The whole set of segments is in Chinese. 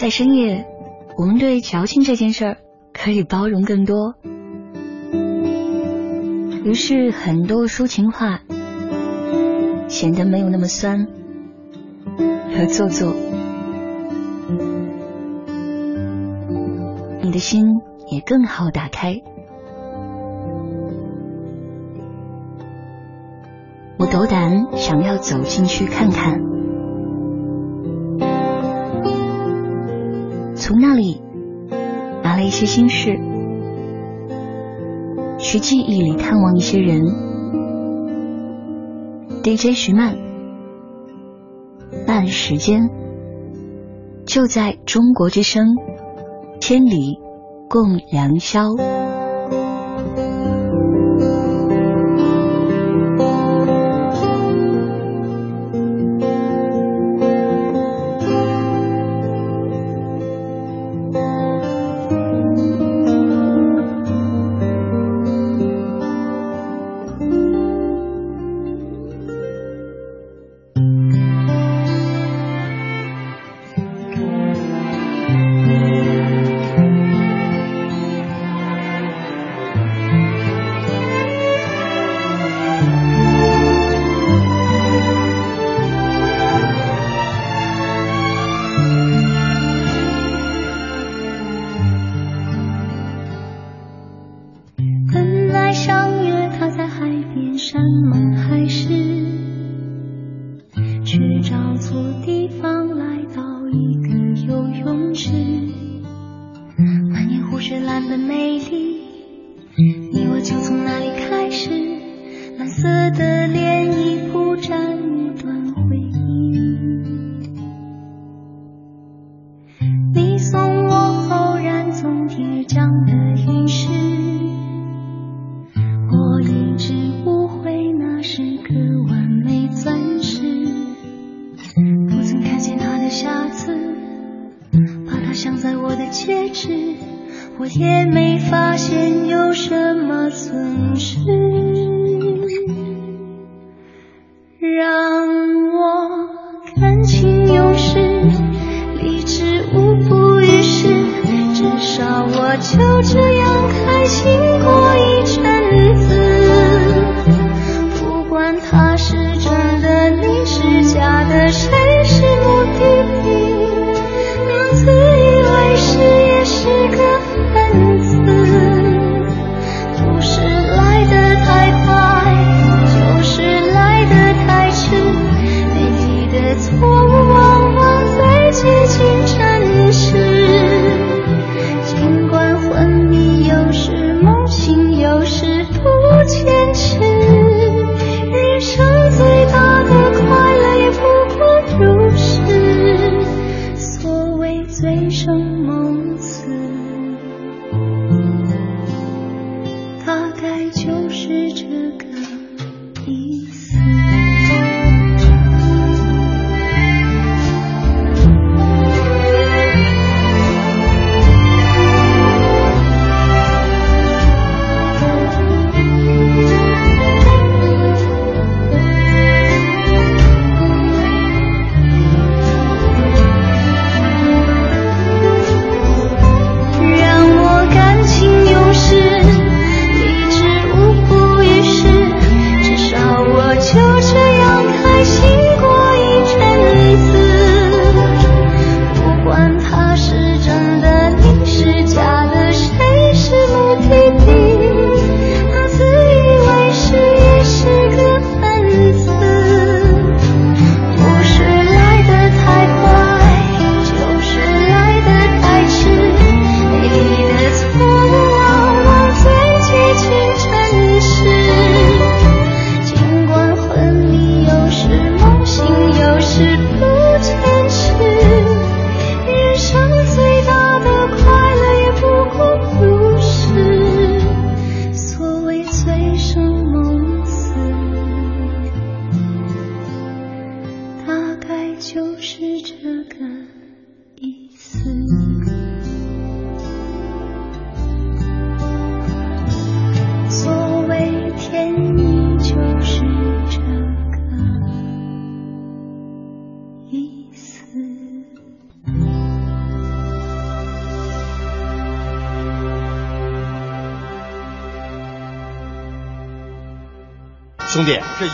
在深夜，我们对矫情这件事儿可以包容更多。于是，很多抒情话显得没有那么酸和做作，你的心也更好打开。我斗胆想要走进去看看，一些心事。去记忆里探望一些人。DJ 徐曼，慢时间就在中国之声，千里共良宵。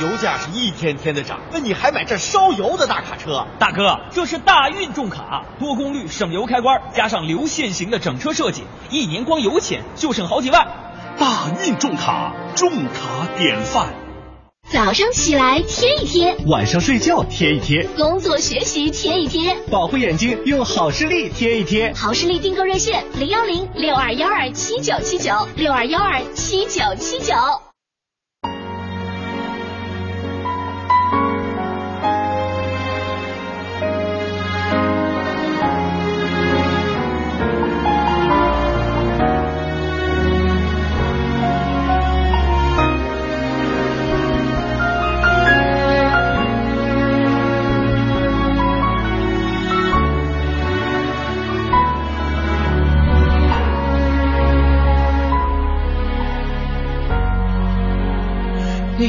油价是一天天的涨，那你还买这烧油的大卡车？大哥，这是大运重卡，多功率省油开关，加上流线型的整车设计，一年光油钱就省好几万。大运重卡，重卡典范。早上起来贴一贴，晚上睡觉贴一贴，工作学习贴一贴，保护眼睛用好视力贴一贴。好视力订购热线：零幺零六二幺二七九七九六二幺二七九七九。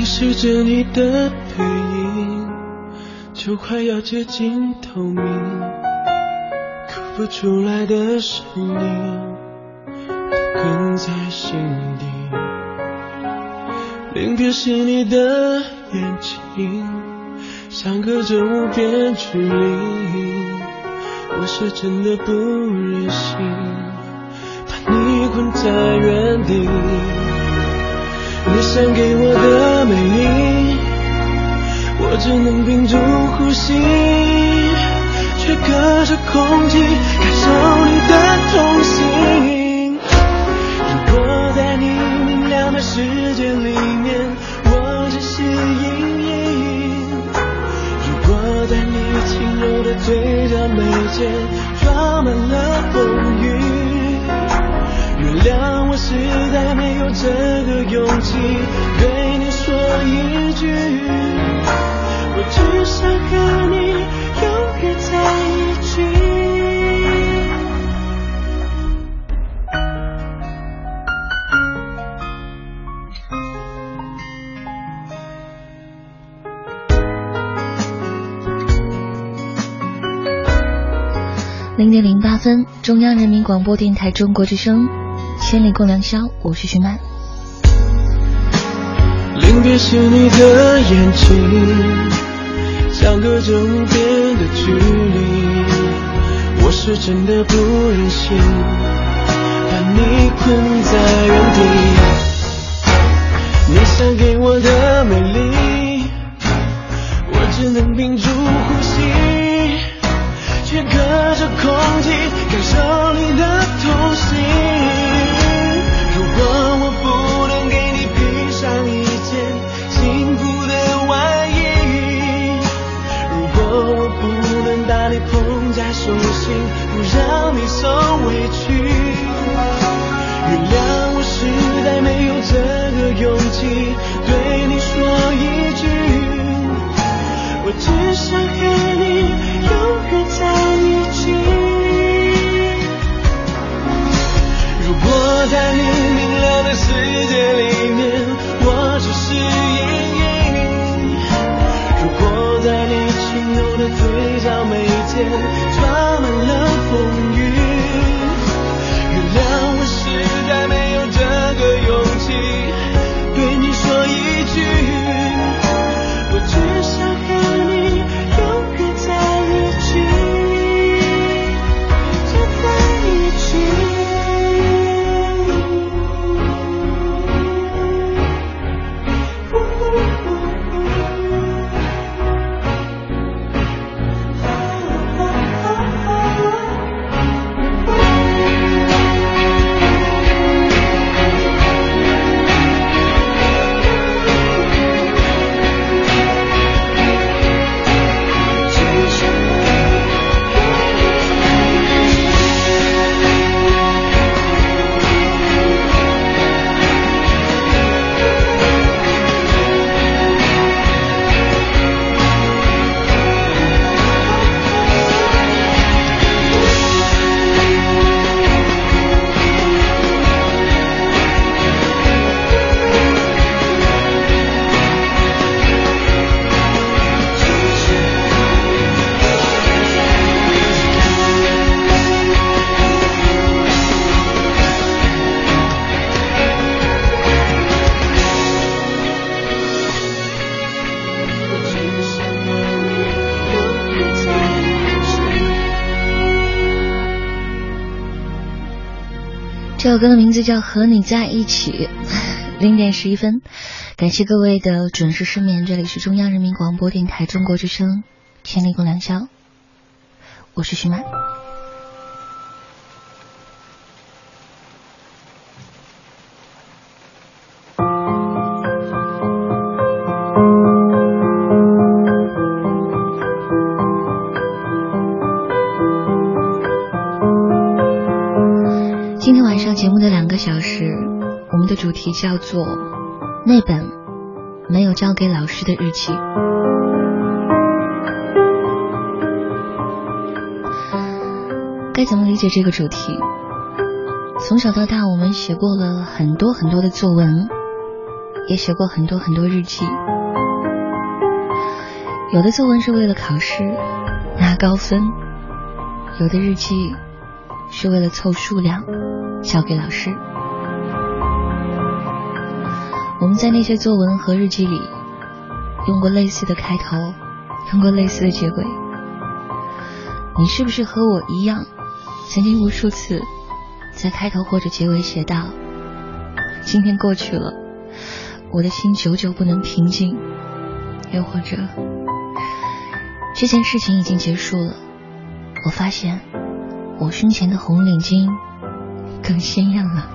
凝视着你的背影，就快要接近透明，哭不出来的声音，都哽在心底。临别时你的眼睛，相隔着无边距离，我是真的不忍心把你困在原地。你想给我的美丽，我只能屏住呼吸，却隔着空气感受你的痛心。如果在你明亮的世界里面，我只是阴影；如果在你轻柔的嘴角眉间装满了风雨。原谅我实在没有这个勇气对你说一句，我只想和你永远在一起。零点零八分，中央人民广播电台中国之声，千里共良宵，我是徐曼。临别时你的眼睛，相隔着无边的距离，我是真的不忍心把你困在原地。你想给我的美丽，我只能屏住呼吸。却隔着空气感受你的痛心。如果我不能给你披上一件幸福的外衣，如果我不能把你捧在手心，不让你受委屈，原谅我实在没有这个勇气对你说一句，我只想和你永远在一起。如果在你。世界里面，我只是阴影；如果在你轻柔的嘴角眉间首歌的名字叫《和你在一起》。零点十一分，感谢各位的准时失眠。这里是中央人民广播电台中国之声《千里共良宵》，我是徐曼。叫做那本没有交给老师的日记。该怎么理解这个主题？从小到大，我们写过了很多很多的作文，也写过很多很多日记。有的作文是为了考试拿高分，有的日记是为了凑数量交给老师。我们在那些作文和日记里用过类似的开头，用过类似的结尾。你是不是和我一样，曾经无数次在开头或者结尾写道：“今天过去了，我的心久久不能平静。”又或者这件事情已经结束了，我发现我胸前的红领巾更鲜艳了。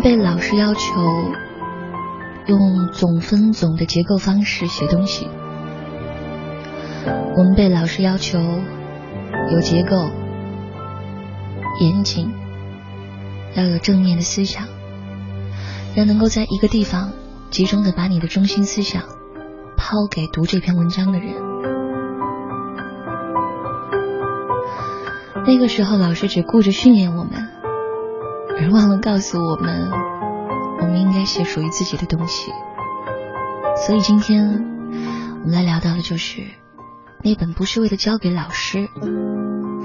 被老师要求用总分总的结构方式写东西，我们被老师要求有结构、严谨，要有正面的思想，要能够在一个地方集中的把你的中心思想抛给读这篇文章的人。那个时候，老师只顾着训练我们。而忘了告诉我们，我们应该写属于自己的东西。所以今天我们来聊到的就是那本不是为了交给老师，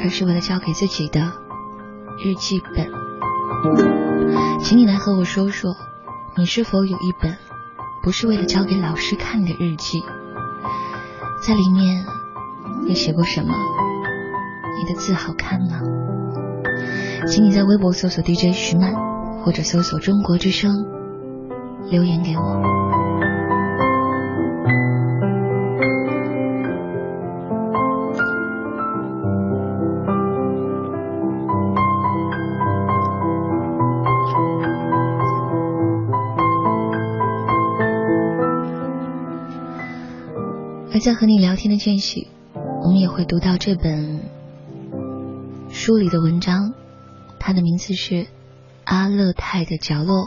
而是为了交给自己的日记本。请你来和我说说，你是否有一本不是为了交给老师看的日记？在里面你写过什么？你的字好看吗？请你在微博搜索 DJ 徐曼，或者搜索中国之声，留言给我。而在和你聊天的间隙，我们也会读到这本书里的文章。他的名字是《阿勒泰的角落》，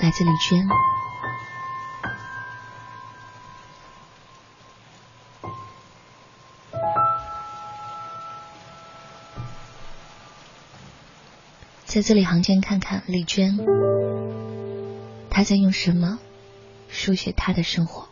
来自李娟。在字里行间看看李娟，她在用什么书写她的生活。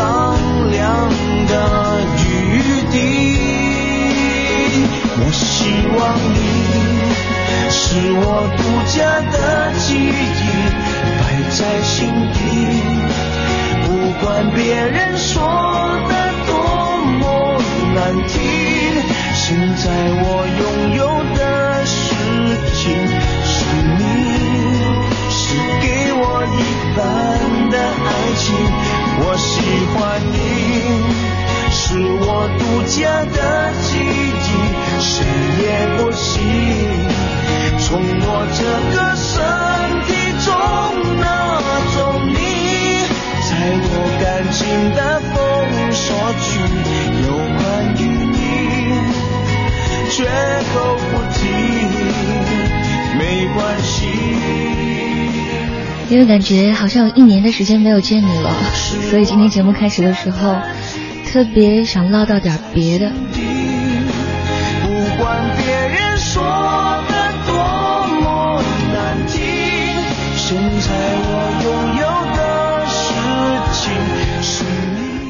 苍凉的雨滴我希望你是我独家的记忆摆在心底不管别人说的多么难听现在我拥有感觉好像有一年的时间没有见你了，所以今天节目开始的时候，特别想唠叨点别的。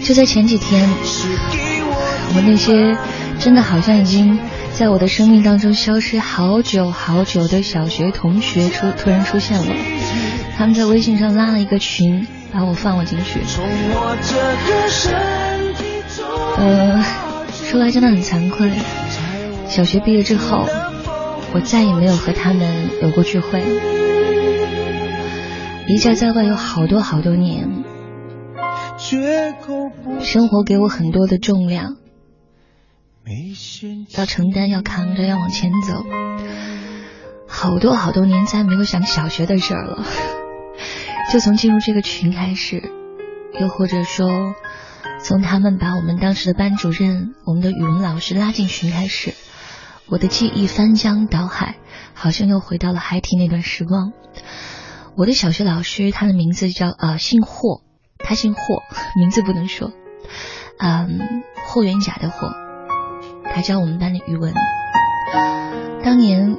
就在前几天，我那些真的好像已经在我的生命当中消失好久好久的小学同学出突然出现了。他们在微信上拉了一个群，把我放了进去。呃，说来真的很惭愧，小学毕业之后，我再也没有和他们有过聚会。离家在外有好多好多年，生活给我很多的重量，要承担，要扛着，要往前走。好多好多年再没有想小学的事儿了。就从进入这个群开始，又或者说，从他们把我们当时的班主任、我们的语文老师拉进群开始，我的记忆翻江倒海，好像又回到了孩提那段时光。我的小学老师，他的名字叫呃姓霍，他姓霍，名字不能说，嗯，霍元甲的霍，他教我们班的语文。当年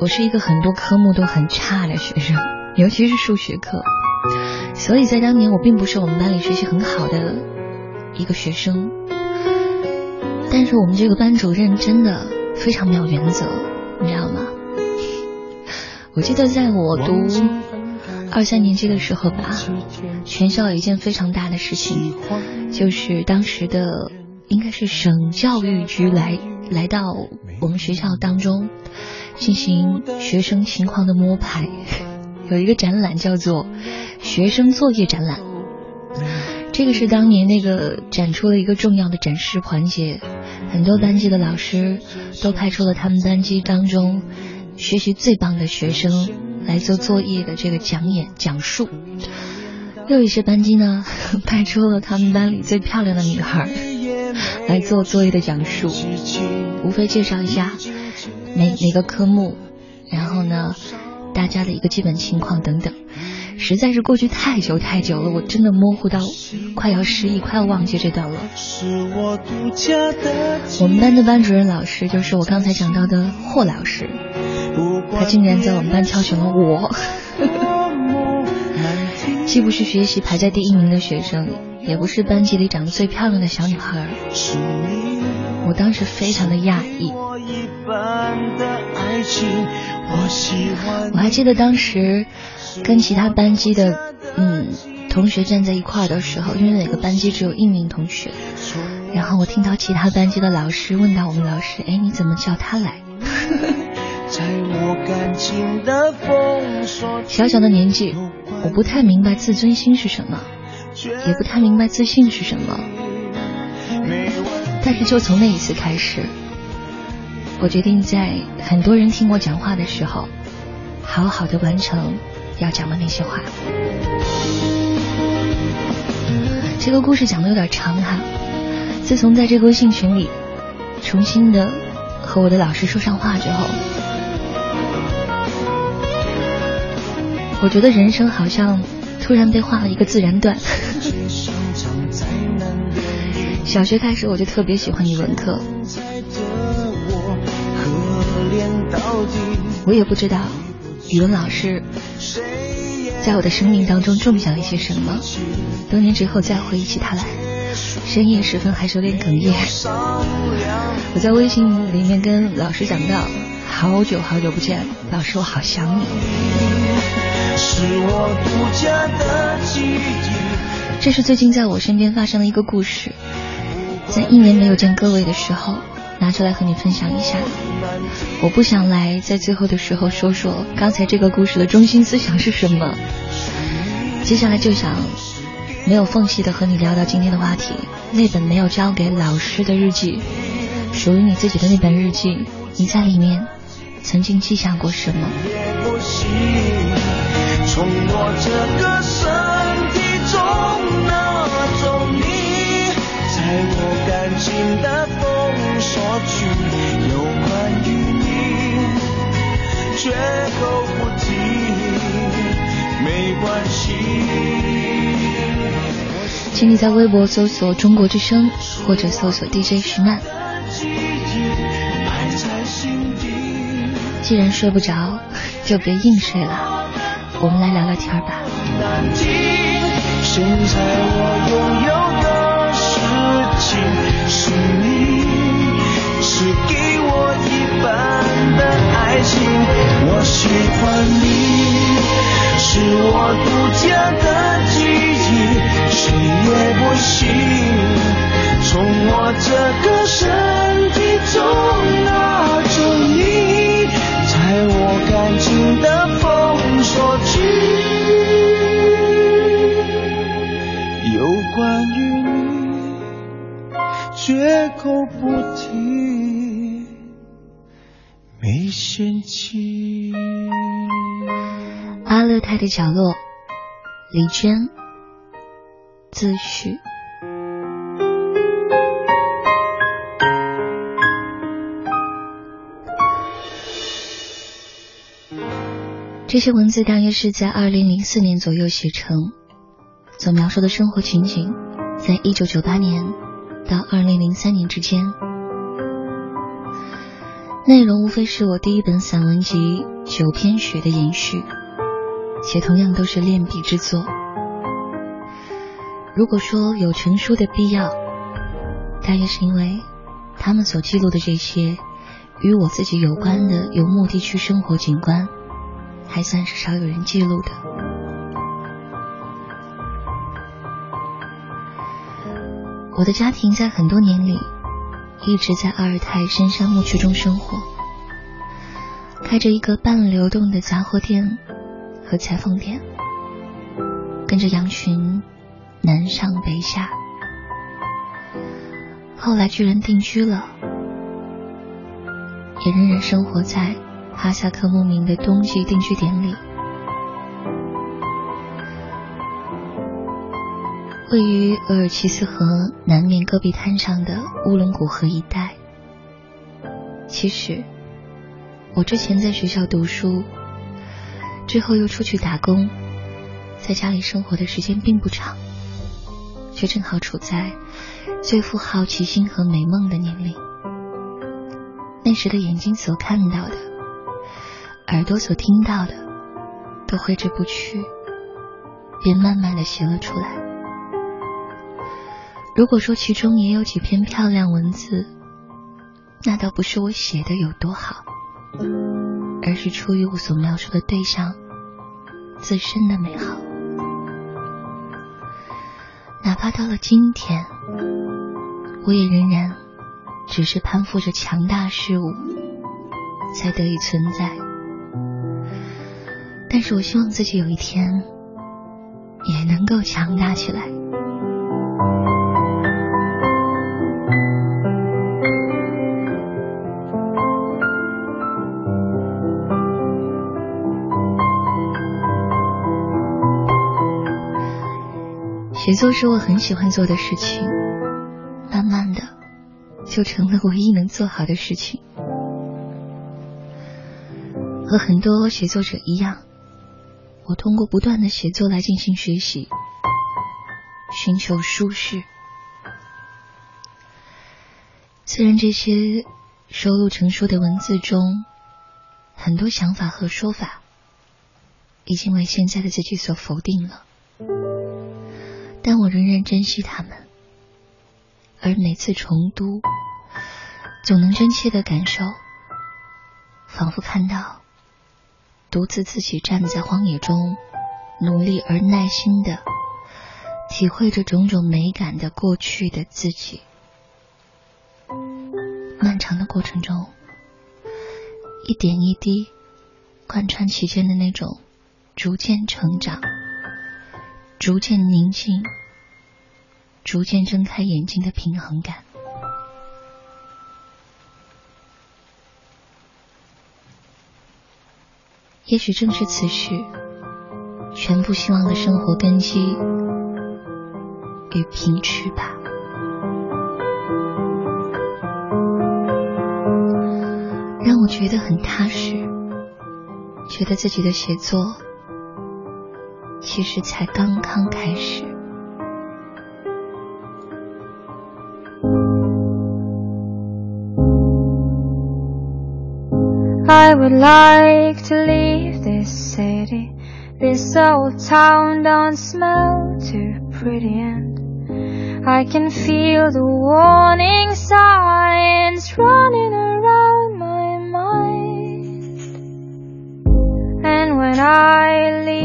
我是一个很多科目都很差的学生，尤其是数学课。所以在当年，我并不是我们班里学习很好的一个学生，但是我们这个班主任真的非常没有原则，你知道吗？我记得在我读二三年级的时候吧，全校有一件非常大的事情，就是当时的应该是省教育局来来到我们学校当中进行学生情况的摸排，有一个展览叫做。学生作业展览，这个是当年那个展出了一个重要的展示环节，很多班级的老师都派出了他们班级当中学习最棒的学生来做作业的这个讲演讲述，又一些班级呢 派出了他们班里最漂亮的女孩来做作业的讲述，无非介绍一下每每个科目，然后呢大家的一个基本情况等等。实在是过去太久太久了，我真的模糊到快要失忆，快要忘记这段了。我们班的班主任老师就是我刚才讲到的霍老师，他竟然在我们班挑选了我，既不是学习排在第一名的学生，也不是班级里长得最漂亮的小女孩。我当时非常的讶异。我还记得当时跟其他班级的嗯同学站在一块的时候，因为每个班级只有一名同学，然后我听到其他班级的老师问到我们老师：“哎，你怎么叫他来？” 小小的年纪，我不太明白自尊心是什么，也不太明白自信是什么。但是就从那一次开始，我决定在很多人听我讲话的时候，好好的完成要讲的那些话。这个故事讲的有点长哈。自从在这个微信群里重新的和我的老师说上话之后，我觉得人生好像突然被画了一个自然段。小学开始我就特别喜欢语文课，我也不知道语文老师在我的生命当中种下了一些什么。多年之后再回忆起他来，深夜时分还是有点哽咽。我在微信里面跟老师讲到，好久好久不见，老师我好想你。是我独家的记这是最近在我身边发生的一个故事。在一年没有见各位的时候，拿出来和你分享一下。我不想来在最后的时候说说刚才这个故事的中心思想是什么。接下来就想没有缝隙的和你聊到今天的话题，那本没有交给老师的日记，属于你自己的那本日记，你在里面曾经记下过什么？从我这个身体中拿走你，在我感情的封锁区，有关于你，绝口不提，没关系。请你在微博搜索“中国之声”或者搜索 DJ 徐曼。既然睡不着，就别硬睡了。我们来聊聊天吧。现在我拥有的事情是你，是给我一半的爱情。我喜欢你，是我独家的记忆，谁也不行从我这个身体中拿走你，在我感情的的角落，李娟，自序。这些文字大约是在二零零四年左右写成，所描述的生活情景，在一九九八年到二零零三年之间。内容无非是我第一本散文集《九篇雪》的延续，且同样都是练笔之作。如果说有成书的必要，大约是因为他们所记录的这些与我自己有关的游牧地区生活景观。还算是少有人记录的。我的家庭在很多年里一直在阿尔泰深山牧区中生活，开着一个半流动的杂货店和裁缝店，跟着羊群南上北下，后来居然定居了，也仍然生活在。哈萨克牧民的冬季定居点里，位于额尔齐斯河南面戈壁滩上的乌伦古河一带。其实，我之前在学校读书，之后又出去打工，在家里生活的时间并不长，却正好处在最富好奇心和美梦的年龄。那时的眼睛所看到的。耳朵所听到的，都挥之不去，便慢慢的写了出来。如果说其中也有几篇漂亮文字，那倒不是我写的有多好，而是出于我所描述的对象自身的美好。哪怕到了今天，我也仍然只是攀附着强大事物才得以存在。但是我希望自己有一天也能够强大起来。写作是我很喜欢做的事情，慢慢的就成了唯一能做好的事情。和很多写作者一样，我通过不断的写作来进行学习，寻求舒适。虽然这些收录成书的文字中，很多想法和说法已经为现在的自己所否定了。但我仍然珍惜他们，而每次重读，总能真切的感受，仿佛看到独自自己站在荒野中，努力而耐心的体会着种种美感的过去的自己。漫长的过程中，一点一滴贯穿其间的那种逐渐成长。逐渐宁静，逐渐睁开眼睛的平衡感。也许正是此时，全部希望的生活根基与平峙吧，让我觉得很踏实，觉得自己的写作。其实才刚刚开始。I would like to leave this city. This old town don't smell too pretty and I can feel the warning signs running around my mind. And when I leave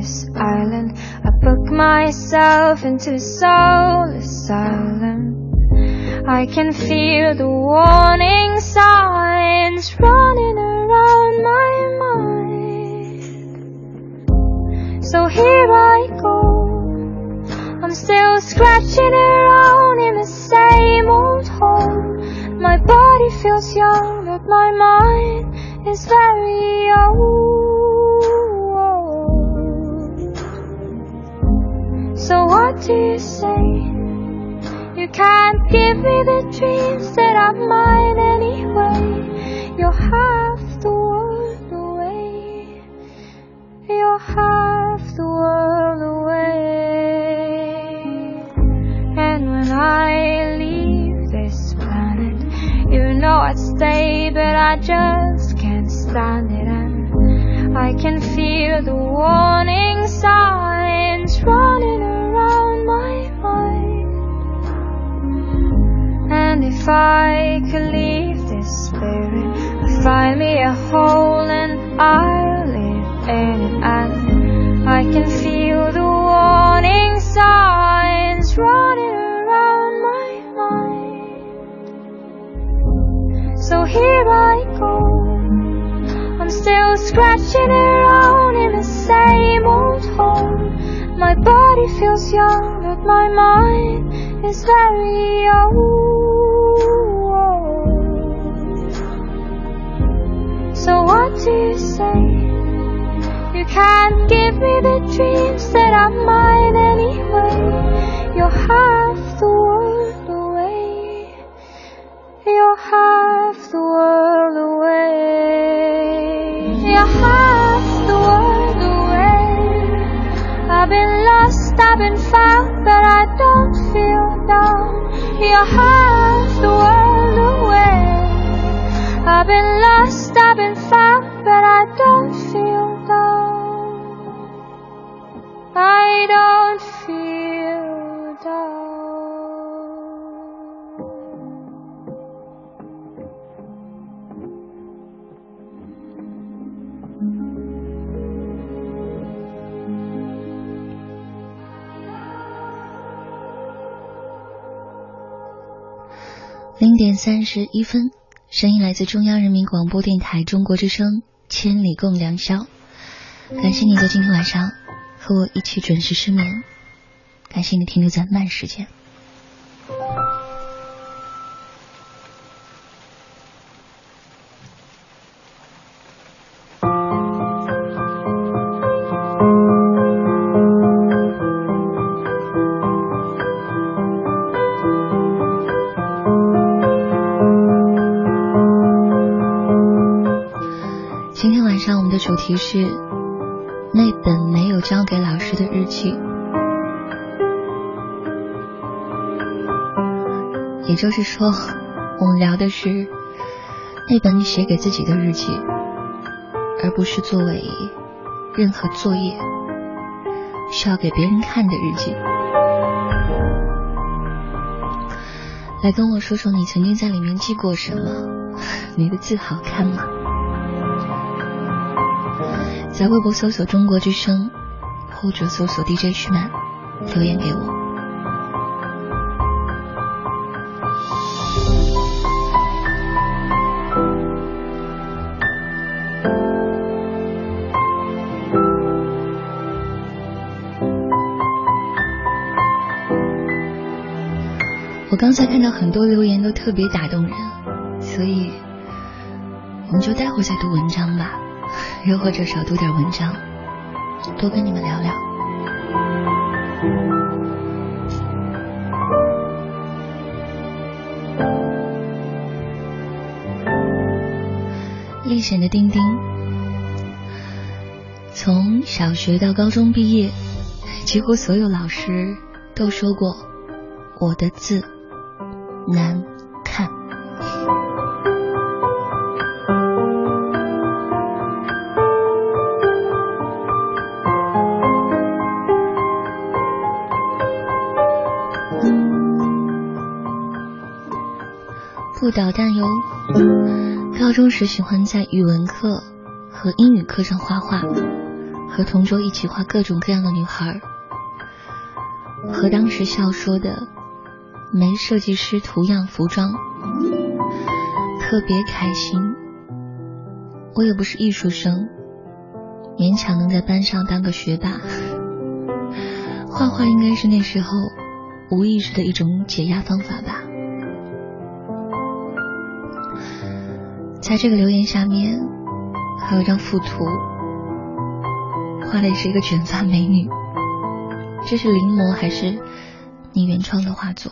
this island. I book myself into a soul asylum. I can feel the warning signs running around my mind. So here I go. I'm still scratching around in the same old hole. My body feels young, but my mind is very old. So what do you say? You can't give me the dreams that are mine anyway. You're half the world away. You're half the world away. And when I leave this planet, you know I'd stay, but I just can't stand it. And I can feel the warning signs running around And if I could leave this spirit, I'd find me a hole and I'll live in it. And I can feel the warning signs running around my mind. So here I go. I'm still scratching around in the same old hole. My body feels young, but my mind is very old. So what do you say? You can't give me the dreams that are mine anyway. You're half the world away. You're half the world away. You're half the world away. I've been lost, I've been found, but I don't feel down. You're half the world away. I've been lost, 零点三十一分。声音来自中央人民广播电台中国之声《千里共良宵》。感谢你在今天晚上和我一起准时失眠，感谢你停留在慢时间。是那本没有交给老师的日记，也就是说，我们聊的是那本你写给自己的日记，而不是作为任何作业需要给别人看的日记。来跟我说说你曾经在里面记过什么？你的字好看吗？在微博搜索“中国之声”，或者搜索 “DJ 徐曼”，留言给我。我刚才看到很多留言都特别打动人，所以我们就待会儿再读文章吧。又或者少读点文章，多跟你们聊聊。历险的丁丁，从小学到高中毕业，几乎所有老师都说过我的字不捣蛋哟！高中时喜欢在语文课和英语课上画画，和同桌一起画各种各样的女孩，和当时校说的没设计师图样服装，特别开心。我也不是艺术生，勉强能在班上当个学霸。画画应该是那时候无意识的一种解压方法吧。在这个留言下面，还有一张附图，画的也是一个卷发美女。这是临摹还是你原创的画作？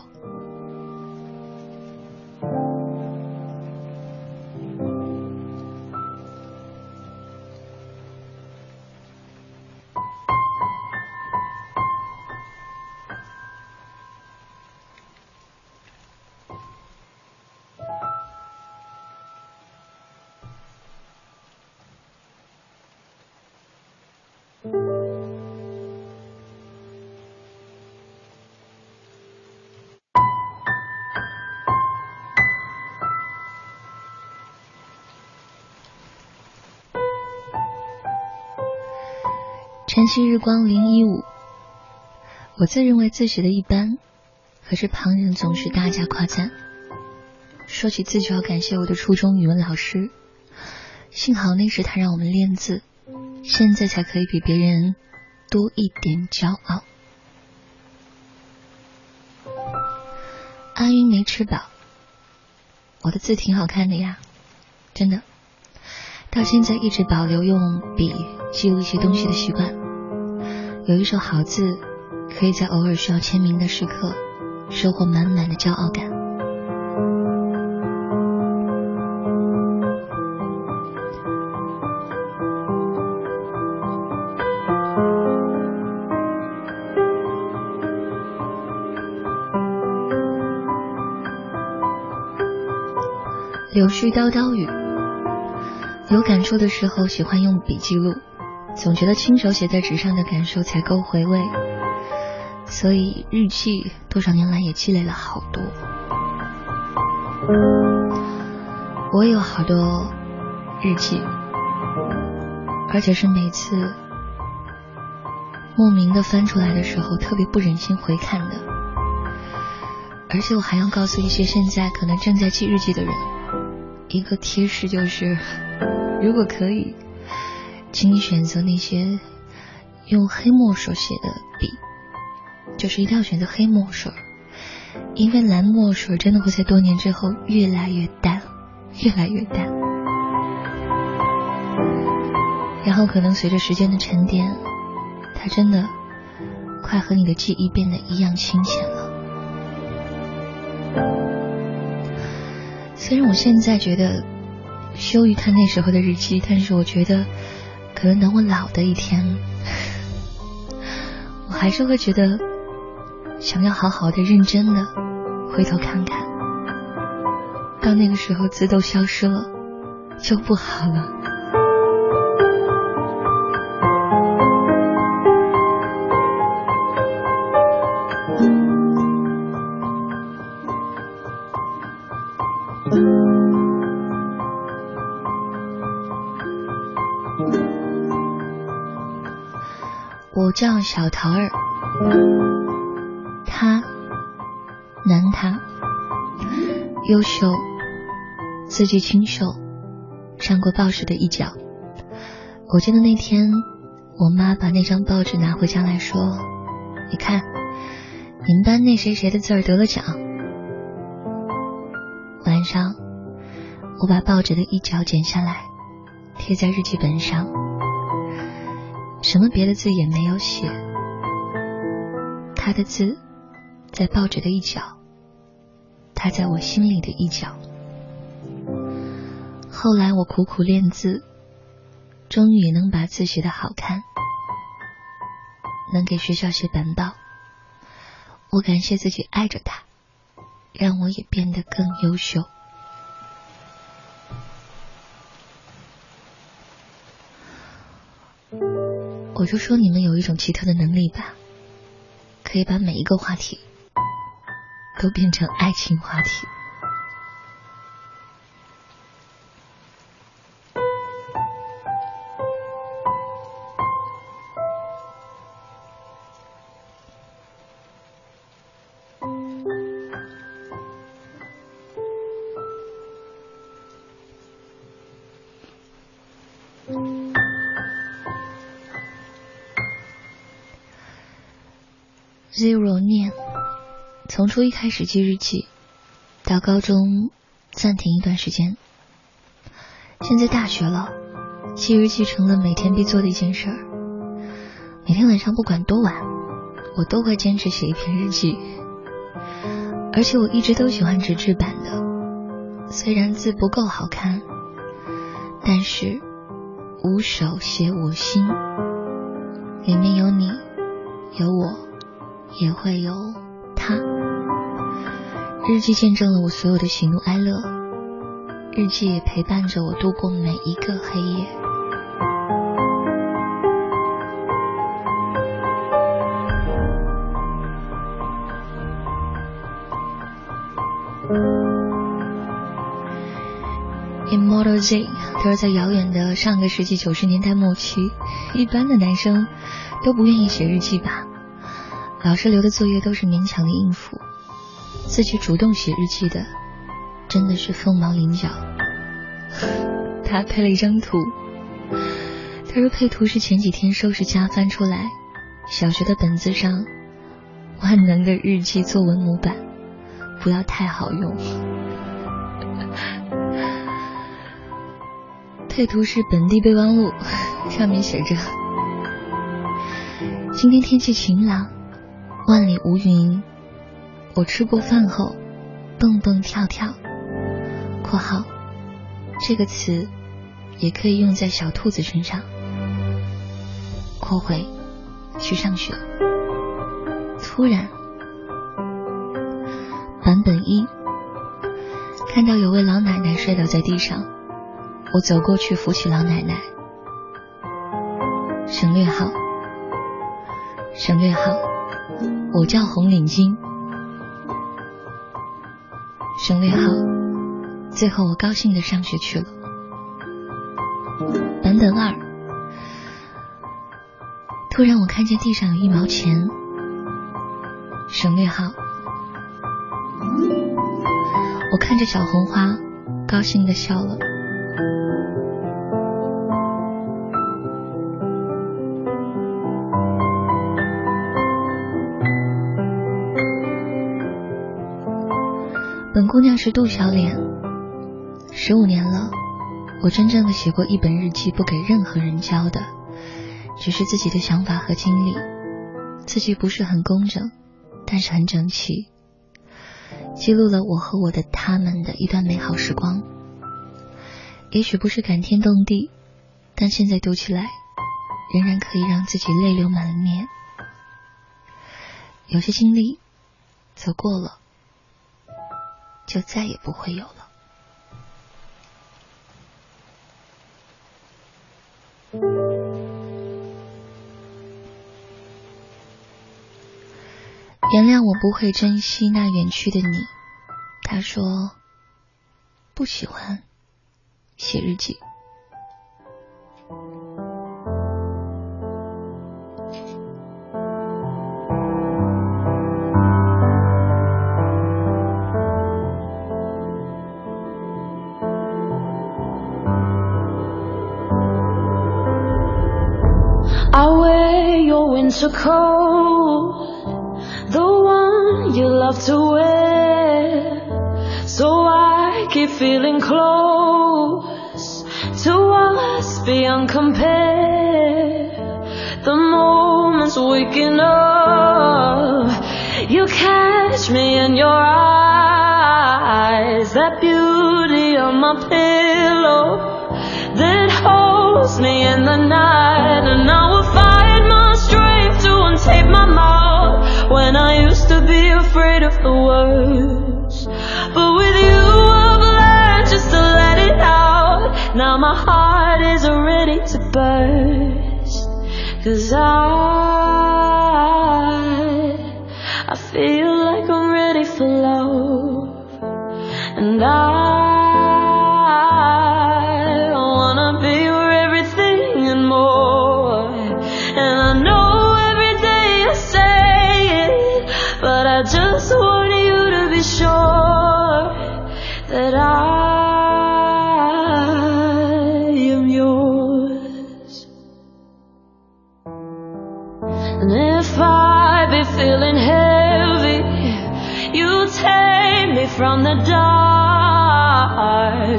晨曦日光零一五，我自认为自己的一般，可是旁人总是大加夸赞。说起字就要感谢我的初中语文老师，幸好那时他让我们练字，现在才可以比别人多一点骄傲。阿云没吃饱，我的字挺好看的呀，真的，到现在一直保留用笔记录一些东西的习惯。有一手好字，可以在偶尔需要签名的时刻，收获满满的骄傲感。柳絮叨叨语，有感触的时候喜欢用笔记录。总觉得亲手写在纸上的感受才够回味，所以日记多少年来也积累了好多。我有好多日记，而且是每次莫名的翻出来的时候，特别不忍心回看的。而且我还要告诉一些现在可能正在记日记的人，一个贴士就是，如果可以，请你选择那些用黑墨水写的笔，就是一定要选择黑墨水，因为蓝墨水真的会在多年之后越来越淡，越来越淡，然后可能随着时间的沉淀，它真的快和你的记忆变得一样清浅了。虽然我现在觉得羞于看那时候的日记，但是我觉得，可能等我老的一天，我还是会觉得想要好好的、认真的回头看看。到那个时候，字都消失了，就不好了。叫小桃儿，他，男他，优秀，字迹清秀，上过报纸的一角。我记得那天，我妈把那张报纸拿回家来说：“你看，你们班那谁谁的字儿得了奖。”晚上，我把报纸的一角剪下来，贴在日记本上。什么别的字也没有写，他的字在报纸的一角，他在我心里的一角。后来我苦苦练字，终于能把字写得好看，能给学校写板报。我感谢自己爱着他，让我也变得更优秀。我就说你们有一种奇特的能力吧，可以把每一个话题都变成爱情话题。一开始记日记，到高中暂停一段时间，现在大学了，记日记成了每天必做的一件事儿。每天晚上不管多晚，我都会坚持写一篇日记。而且我一直都喜欢纸质版的，虽然字不够好看，但是无手写我心，里面有你，有我。也会有他。日记见证了我所有的喜怒哀乐，日记也陪伴着我度过每一个黑夜。Immortal Z，他说在遥远的上个世纪九十年代末期，一般的男生都不愿意写日记吧。老师留的作业都是勉强的应付，自己主动写日记的真的是凤毛麟角。他配了一张图，他说配图是前几天收拾家翻出来，小学的本子上万能的日记作文模板，不要太好用。配图是本地备忘录，上面写着：今天天气晴朗。万里无云，我吃过饭后蹦蹦跳跳。（括号这个词也可以用在小兔子身上。）括回去上学。突然，版本一看到有位老奶奶摔倒在地上，我走过去扶起老奶奶。省略号，省略号。我叫红领巾，省略号。最后我高兴的上学去了。版本二，突然我看见地上有一毛钱，省略号。我看着小红花，高兴的笑了。本姑娘是杜小脸，十五年了，我真正的写过一本日记，不给任何人交的，只是自己的想法和经历。字迹不是很工整，但是很整齐，记录了我和我的他们的一段美好时光。也许不是感天动地，但现在读起来，仍然可以让自己泪流满面。有些经历，走过了，就再也不会有了。原谅我不会珍惜那远去的你。他说不喜欢写日记。Your cold, the one you love to wear. So I keep feeling close to us beyond compare. The moments waking up, you catch me in your eyes. That beauty on my pillow that holds me in the night and I will untape my mouth when I used to be afraid of the words. But with you I've learned just to let it out. Now my heart is ready to burst. Cause I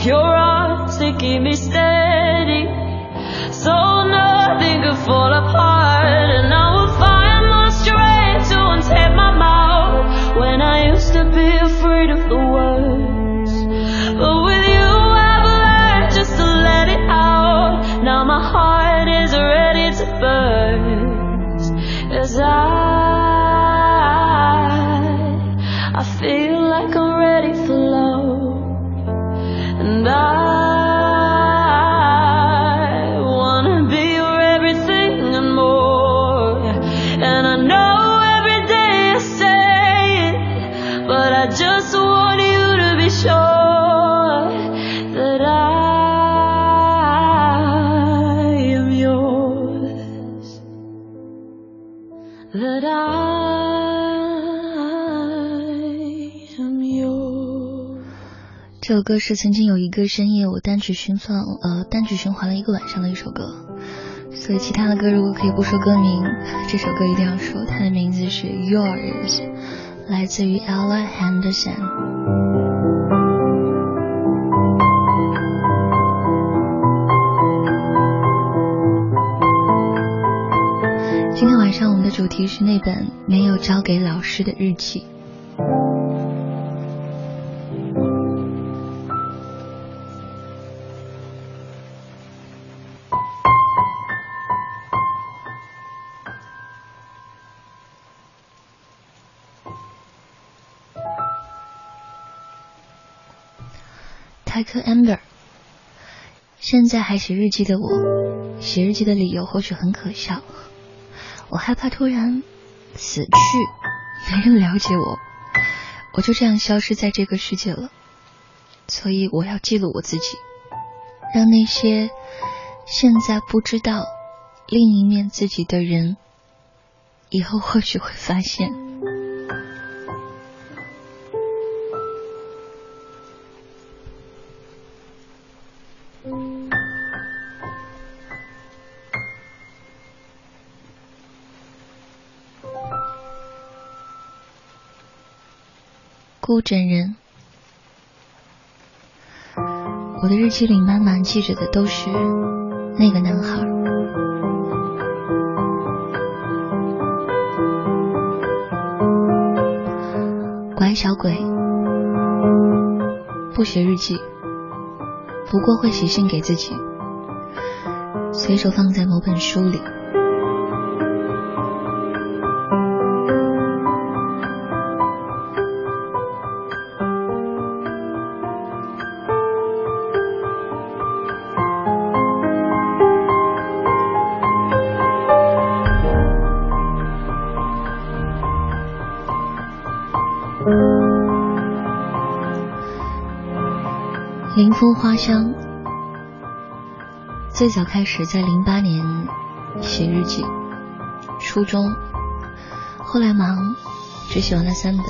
Your 歌是曾经有一个深夜我单曲循环呃单曲循环了一个晚上的一首歌，所以其他的歌如果可以不说歌名，这首歌一定要说，它的名字是 Yours，来自于 Ella Henderson。今天晚上我们的主题是那本没有交给老师的日记。Amber，现在还写日记的我，写日记的理由或许很可笑，我害怕突然死去，没人了解我，我就这样消失在这个世界了，所以我要记录我自己，让那些现在不知道另一面自己的人，以后或许会发现。孤枕人。我的日记里满满记着的都是那个男孩。乖小鬼，不写日记，不过会写信给自己，随手放在某本书里。最早开始在零八年写日记，初中，后来忙，只写完了三本，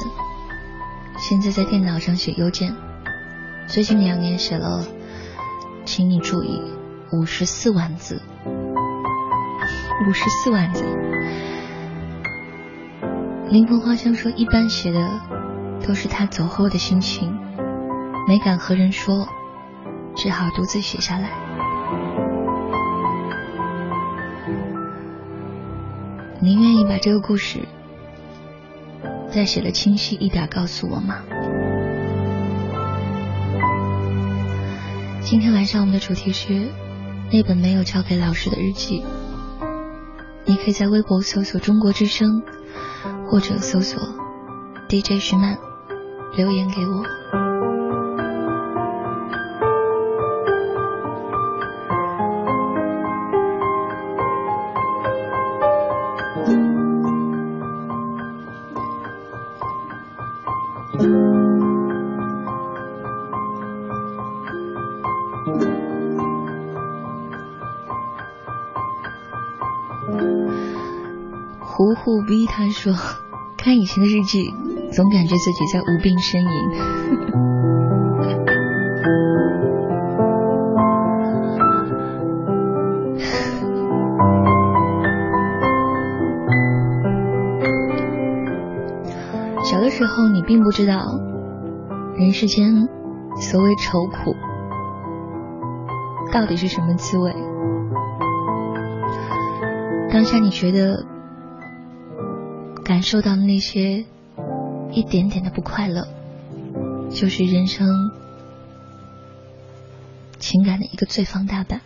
现在在电脑上写邮件，最近两年写了，请你注意，五十四万字，五十四万字。林风花香说，一般写的都是他走后的心情，没敢和人说。只好独自写下来。把这个故事再写的清晰一点告诉我吗？今天晚上我们的主题是那本没有交给老师的日记。你可以在微博搜索“中国之声”或者搜索 “DJ 徐曼”留言给我。总感觉自己在无病呻吟。小的时候，你并不知道人世间所谓愁苦到底是什么滋味。当下，你觉得。”感受到的那些一点点的不快乐，就是人生情感的一个最放大版。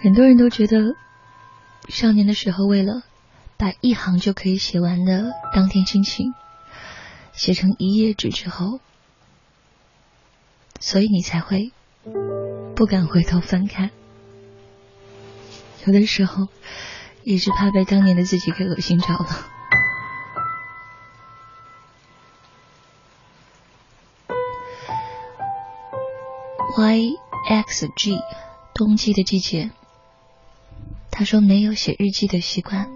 很多人都觉得，少年的时候为了把一行就可以写完的当天心情写成一页纸之后，所以你才会不敢回头翻看。有的时候。也是怕被当年的自己给恶心着了。Y X G，冬季的季节。他说没有写日记的习惯，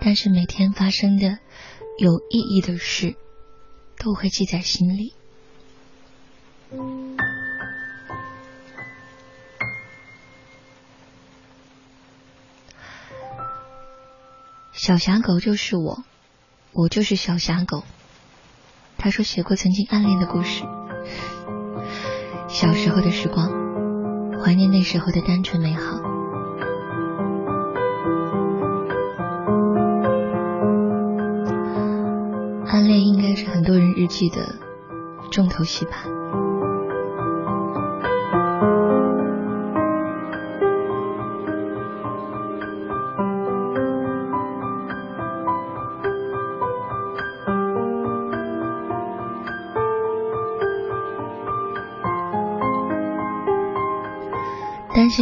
但是每天发生的有意义的事，都会记在心里。小侠狗就是我，我就是小侠狗。他说写过曾经暗恋的故事，小时候的时光，怀念那时候的单纯美好。暗恋应该是很多人日记的重头戏吧。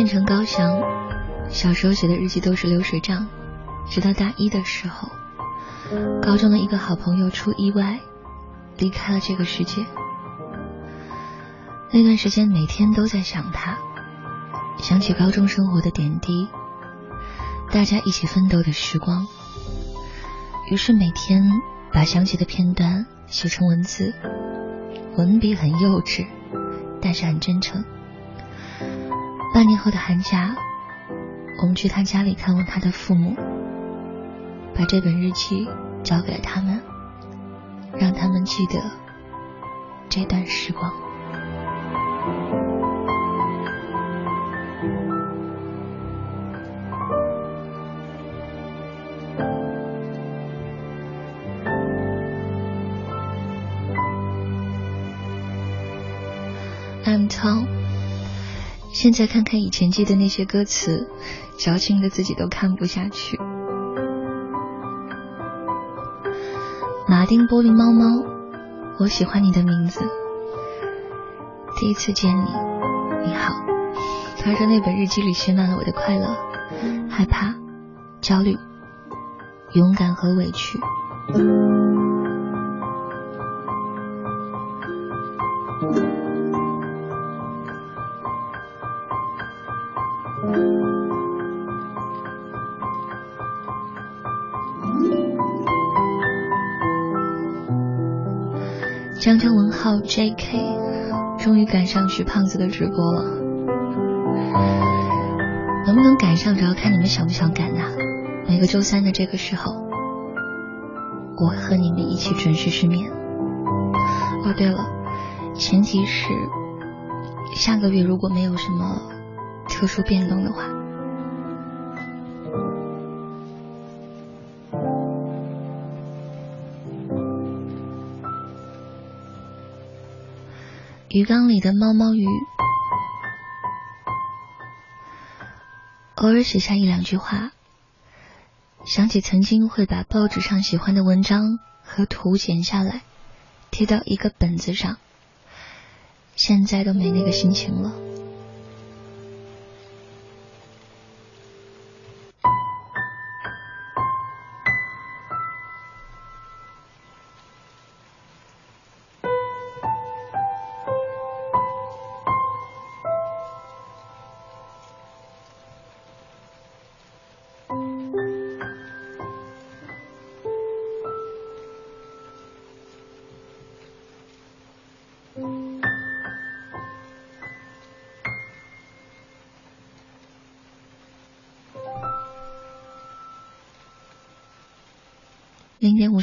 县城高翔，小时候写的日记都是流水账，直到大一的时候，高中的一个好朋友出意外，离开了这个世界。那段时间每天都在想他，想起高中生活的点滴，大家一起奋斗的时光，于是每天把想起的片段写成文字，文笔很幼稚，但是很真诚。三年后的寒假，我们去他家里看望他的父母，把这本日记交给了他们。让他们记得这段时光。现在看看以前记的那些歌词，矫情的自己都看不下去。马丁玻璃猫猫，我喜欢你的名字。第一次见你，你好。他说那本日记里写满了我的快乐、害怕、焦虑、勇敢和委屈。J.K. 终于赶上徐胖子的直播了，能不能赶上主要看你们想不想赶呐？每个周三的这个时候，我会和你们一起准时失眠。哦，对了，前提是下个月如果没有什么特殊变动的话。鱼缸里的猫猫鱼，偶尔写下一两句话，想起曾经会把报纸上喜欢的文章和图剪下来，贴到一个本子上，现在都没那个心情了。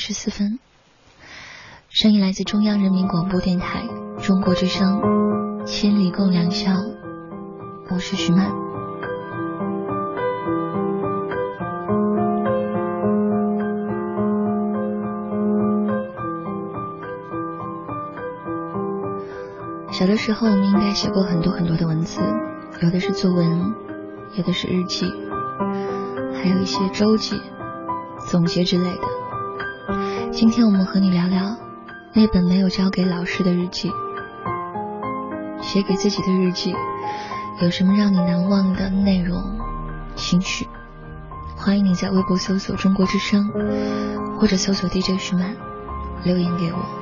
十四分，声音来自中央人民广播电台中国之声《千里共良宵》，我是徐曼。小的时候，我们应该写过很多很多的文字，有的是作文，有的是日记，还有一些周记、总结之类的。今天我们和你聊聊那本没有交给老师的日记，写给自己的日记，有什么让你难忘的内容、情绪？欢迎你在微博搜索“中国之声”或者搜索 DJ 徐曼，留言给我。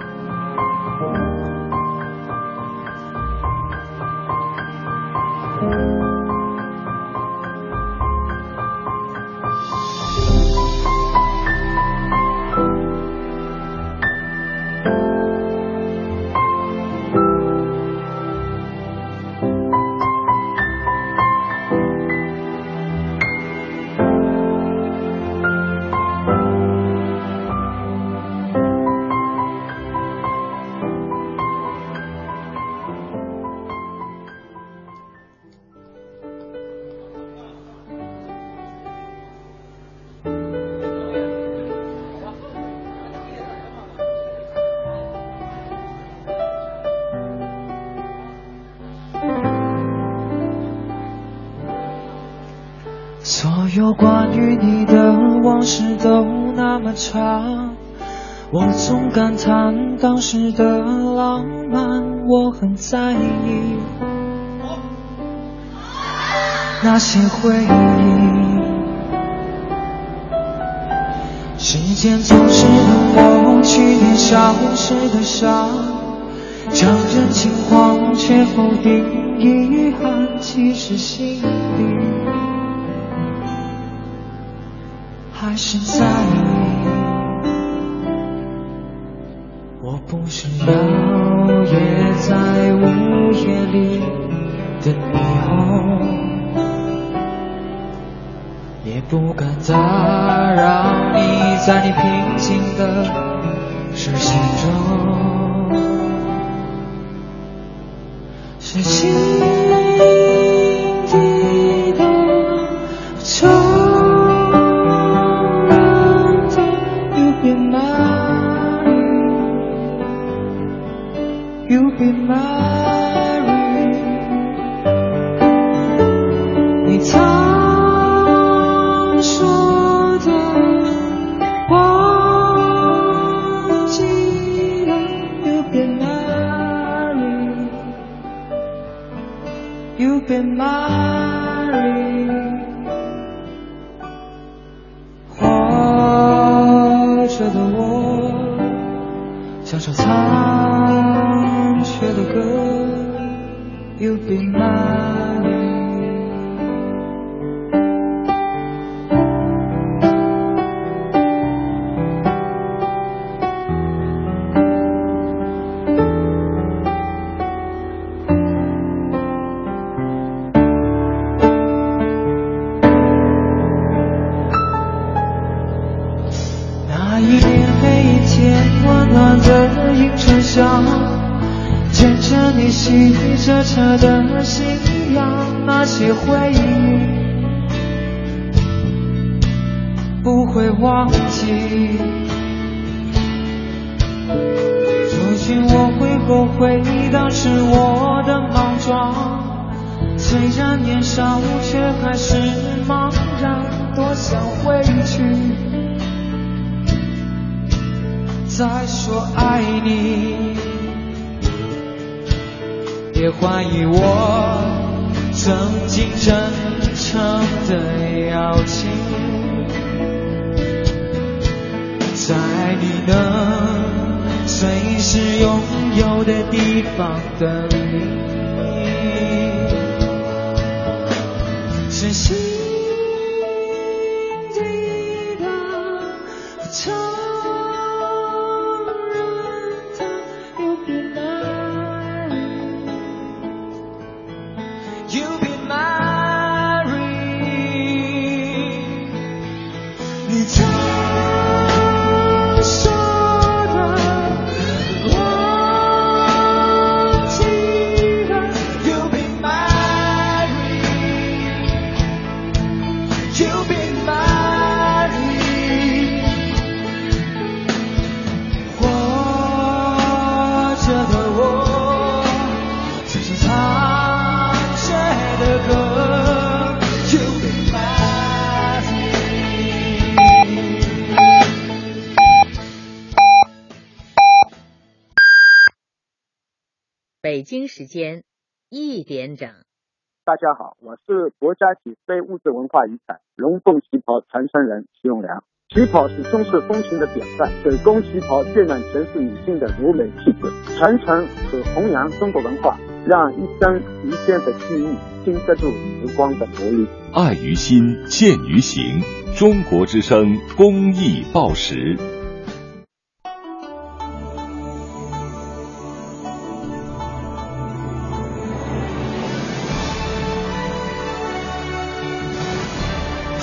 那些回忆。时间总是能抹去年少时的伤，将真情况却否定，遗憾其实心底。也不敢打扰你在你平静的视线中。间一点整。大家好，我是国家级非物质文化遗产龙凤旗袍传承人徐永良。旗袍是中式风情的典范，手工旗袍渲染城市女性的柔美气质，传承和弘扬中国文化，让一生一世的记忆经得住时光的磨砺。爱于心，见于行。中国之声公益报时。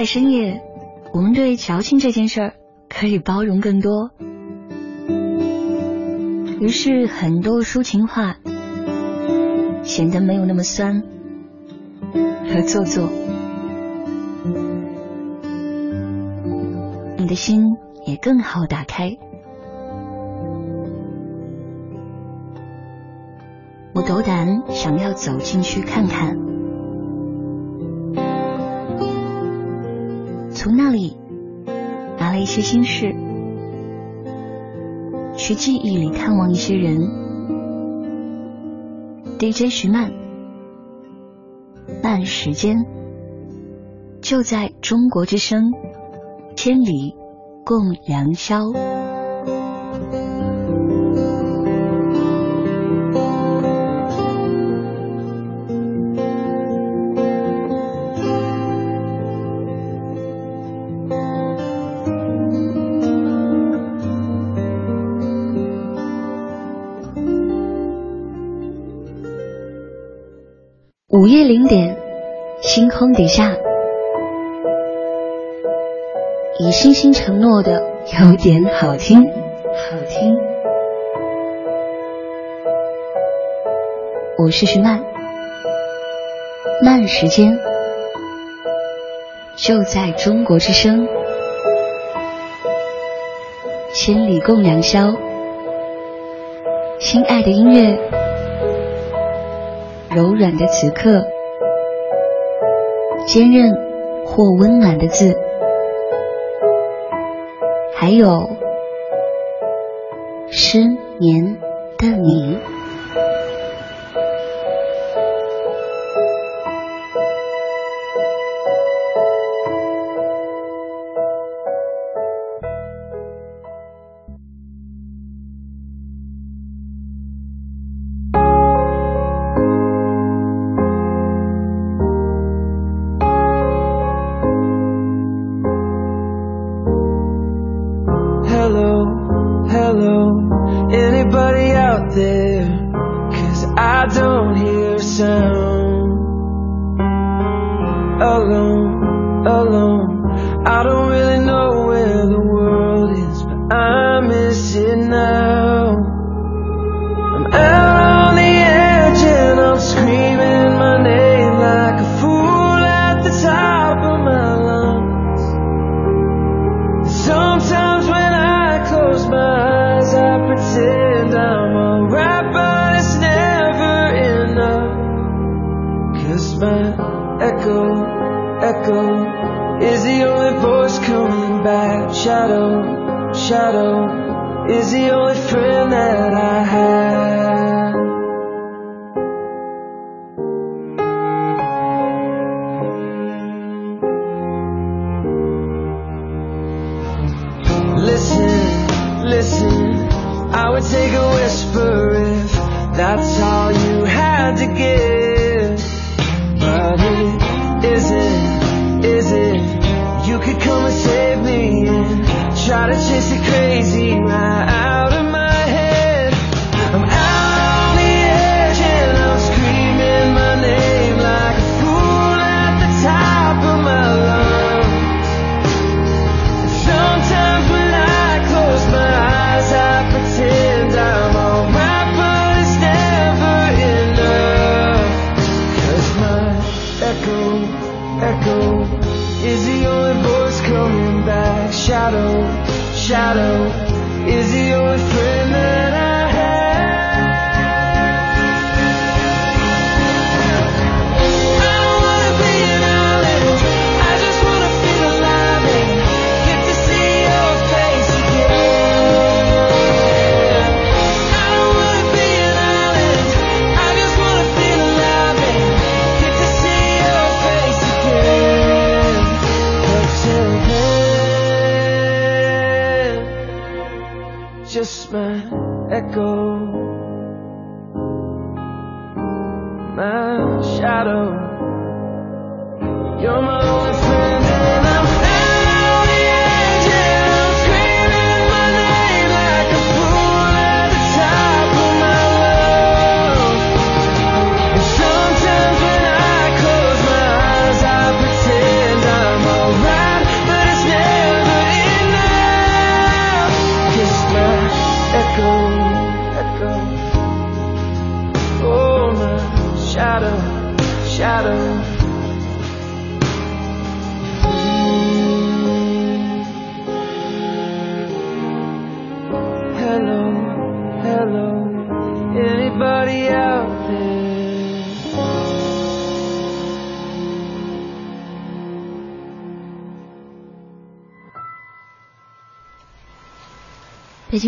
在深夜，我们对矫情这件事儿可以包容更多。于是，很多抒情话显得没有那么酸和做作。你的心也更好打开。我斗胆想要走进去看看，些心事。去记忆里看望一些人。DJ 徐曼，慢时间，就在中国之声，千里共良宵。零点，星空底下，以星星承诺的有点好听，好听。我是徐曼，慢时间就在中国之声，千里共良宵。亲爱的音乐。柔软的此刻，坚韧或温暖的字，还有失眠的你。Back. Shadow, shadow is the only friend that I have.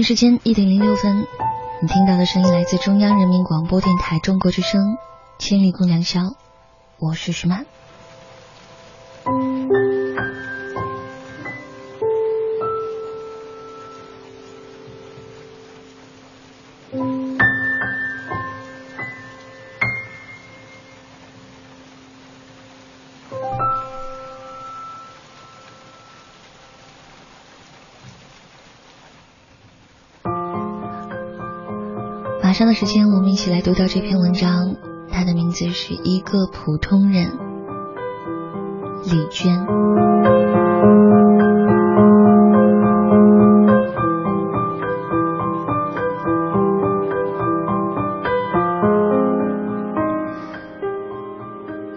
时间一点零六分，你听到的声音来自中央人民广播电台中国之声《千里共良宵》，我是徐曼。一起来读到这篇文章，它的名字是一个普通人，李娟。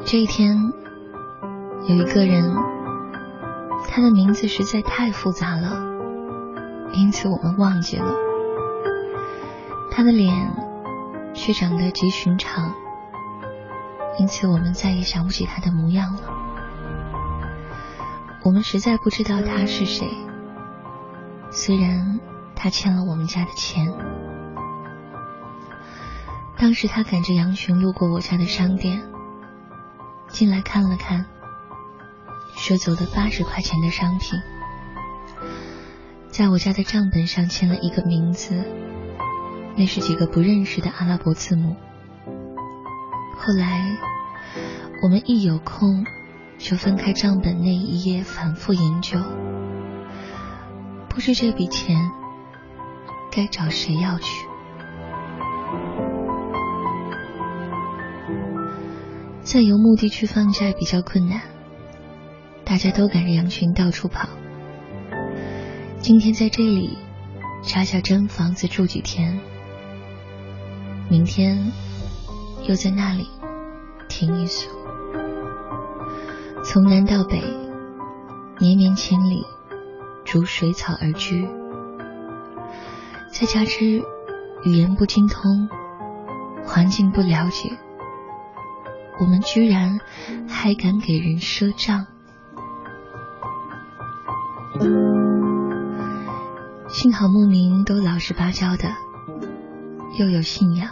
这一天，有一个人，他的名字实在太复杂了，因此我们忘记了。他的脸却长得极寻常，因此我们再也想不起他的模样了。我们实在不知道他是谁，虽然他欠了我们家的钱。当时他赶着羊群路过我家的商店，进来看了看，说走了八十块钱的商品，在我家的账本上签了一个名字。那是几个不认识的阿拉伯字母。后来，我们一有空就翻开账本那一页，反复研究，不知这笔钱该找谁要去。在游牧地区放债比较困难，大家都赶着羊群到处跑。今天在这里扎下真房子住几天，明天又在那里停一宿。从南到北，绵绵千里，逐水草而居。再加之语言不精通，环境不了解，我们居然还敢给人赊账。幸好牧民都老实巴交的，又有信仰，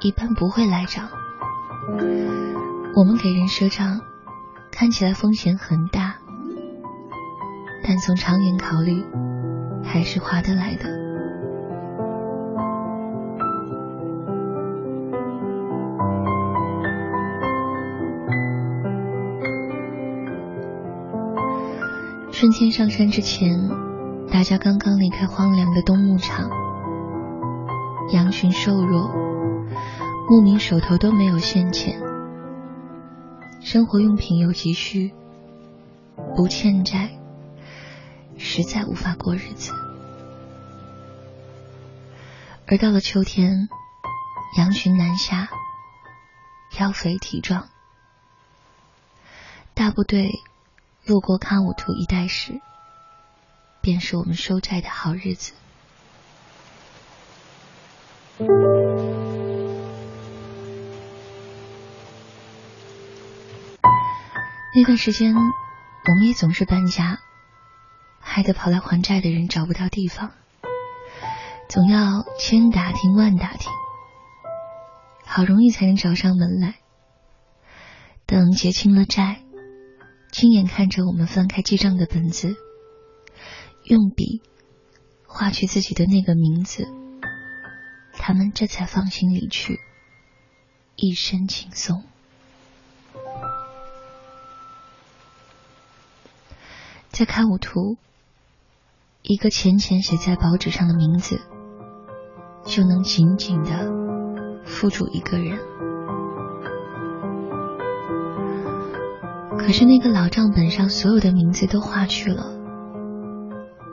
一般不会赖账。我们给人赊账。看起来风险很大，但从长远考虑，还是划得来的。春天上山之前，大家刚刚离开荒凉的冬牧场，羊群瘦弱，牧民手头都没有现钱。生活用品又急需，不欠债，实在无法过日子。而到了秋天，羊群南下，膘肥体壮，大部队路过康武图一带时，便是我们收债的好日子。那段时间，我们也总是搬家，害得跑来还债的人找不到地方，总要千打听万打听，好容易才能找上门来。等结清了债，亲眼看着我们翻开记账的本子，用笔画去自己的那个名字，他们这才放心离去，一身轻松。在看舞图，一个浅浅写在薄纸上的名字，就能紧紧的附住一个人。可是那个老账本上所有的名字都划去了，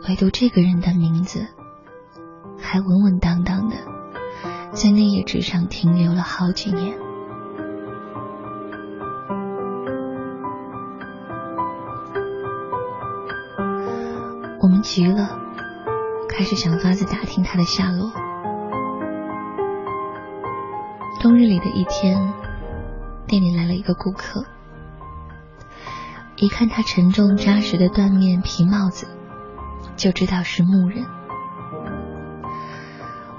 唯独这个人的名字还稳稳当当的在那页纸上停留了好几年。我们急了，开始想法子打听他的下落。冬日里的一天，店里来了一个顾客，一看他沉重扎实的缎面皮帽子，就知道是牧人。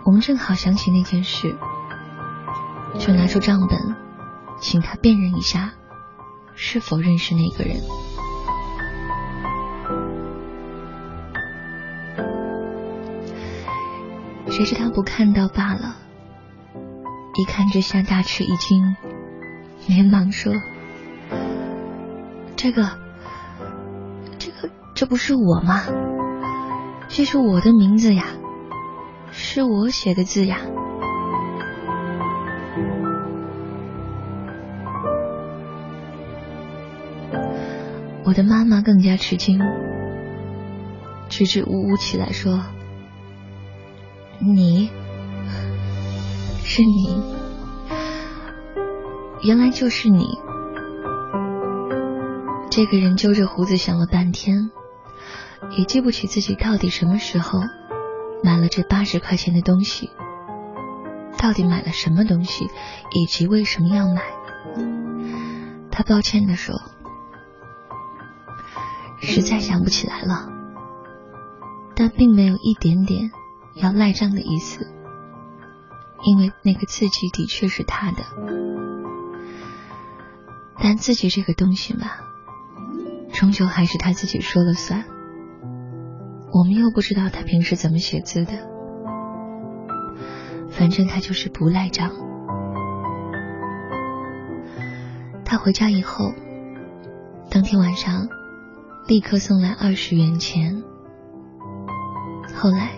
我们正好想起那件事，就拿出账本，请他辨认一下，是否认识那个人。谁知他不看到罢了，一看之下大吃一惊，连忙说：“这个，这个，这不是我吗？这是我的名字呀，是我写的字呀。”我的妈妈更加吃惊，支支吾吾起来说。你，是你，原来就是你。这个人揪着胡子想了半天，也记不起自己到底什么时候买了这八十块钱的东西，到底买了什么东西，以及为什么要买。他抱歉的说：“实在想不起来了。”但并没有一点点。要赖账的意思，因为那个字迹的确是他的，但字迹这个东西嘛，终究还是他自己说了算。我们又不知道他平时怎么写字的，反正他就是不赖账。他回家以后，当天晚上立刻送来二十元钱，后来。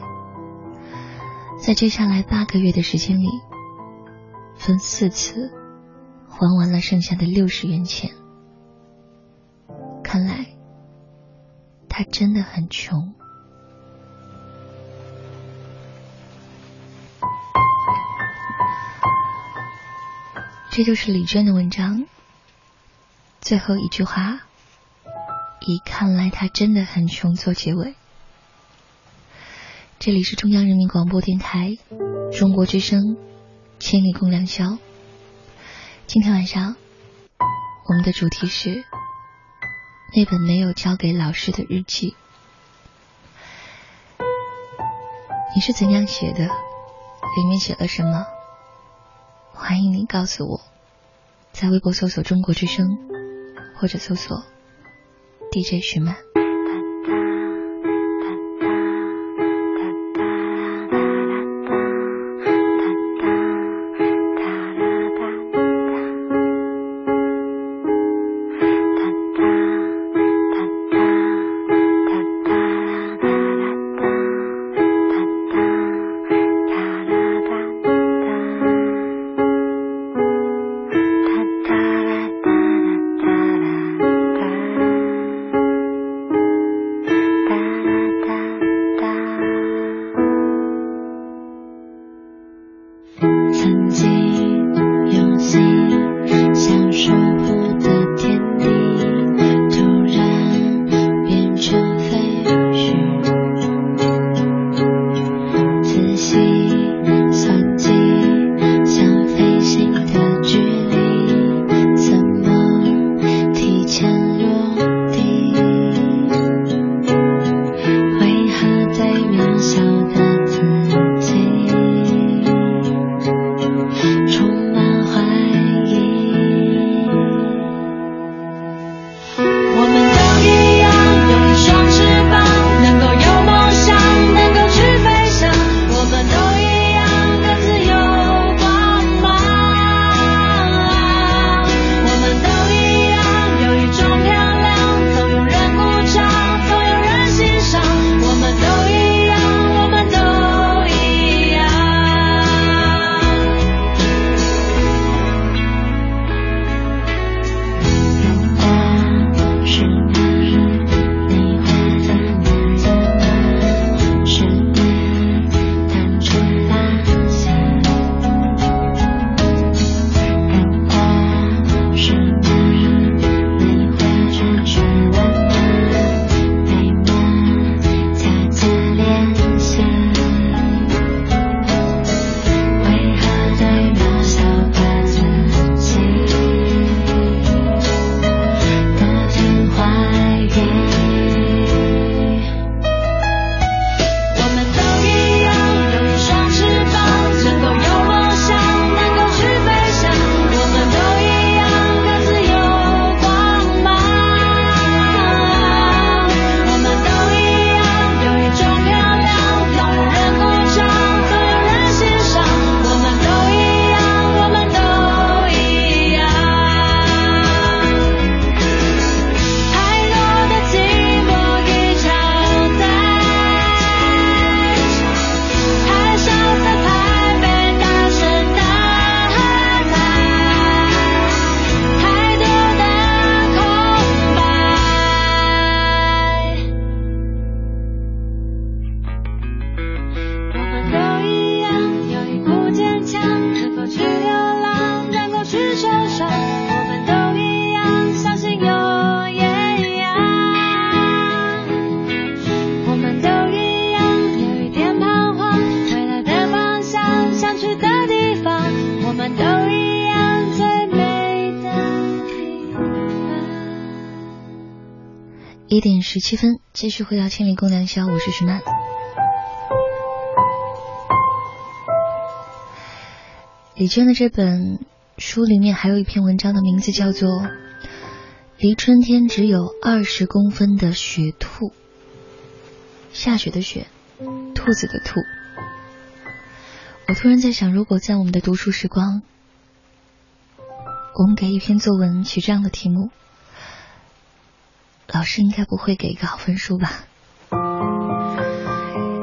在接下来八个月的时间里，分四次还完了剩下的六十元钱。看来，他真的很穷。这就是李娟的文章，最后一句话以“看来他真的很穷”做结尾。这里是中央人民广播电台中国之声《千里共良宵》，今天晚上我们的主题是。那本没有交给老师的日记，你是怎样写的？里面写了什么？欢迎你告诉我，在微博搜索“中国之声”或者搜索 “DJ 徐曼”。七分，继续回到千里共良宵，我是徐曼。李娟的这本书里面还有一篇文章的名字叫做《离春天只有二十公分的雪兔》，下雪的雪，兔子的兔。我突然在想，如果在我们的读书时光，我们给一篇作文取这样的题目。老师应该不会给一个好分数吧？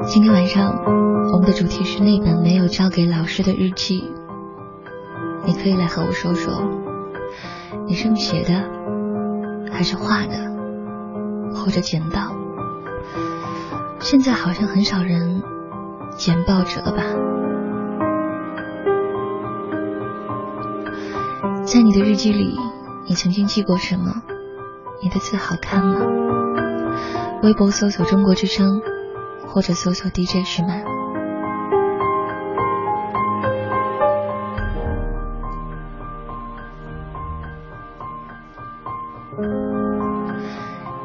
今天晚上我们的主题是那本没有交给老师的日记，你可以来和我说说，你是用写的还是画的？或者剪报。现在好像很少人剪报纸了吧？在你的日记里，你曾经记过什么？你的字好看吗？微博搜索中国之声，或者搜索 DJ 徐曼。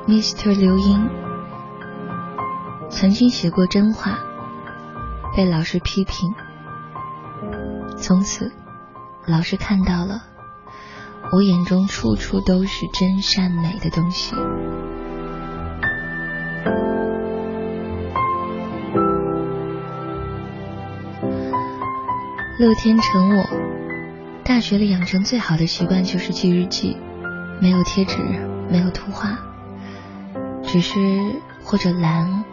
Mr. 刘英曾经写过真话，被老师批评，从此老师看到了我眼中处处都是真善美的东西。乐天成，我大学里养成最好的习惯就是记日记，没有贴纸，没有图画。只是或者蓝，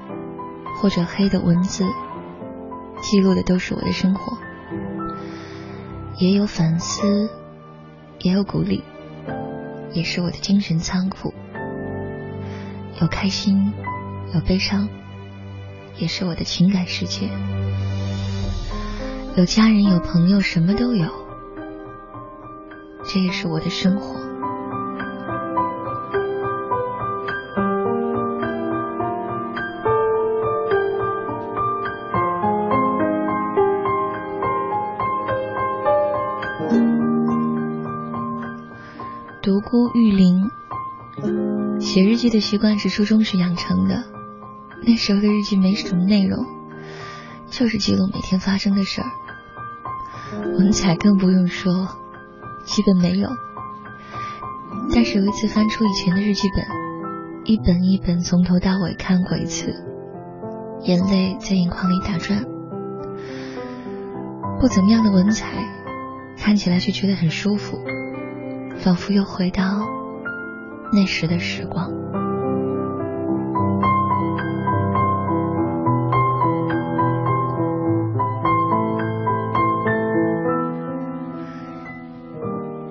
或者黑的文字，记录的都是我的生活，也有反思，也有鼓励，也是我的精神仓库。有开心，有悲伤，也是我的情感世界。有家人，有朋友，什么都有，这也是我的生活。习惯是初中时养成的。那时候的日记没什么内容，就是记录每天发生的事儿。文采更不用说，基本没有。但是有一次翻出以前的日记本，一本一本从头到尾看过一次，眼泪在眼眶里打转。不怎么样的文采，看起来却觉得很舒服。仿佛又回到那时的时光。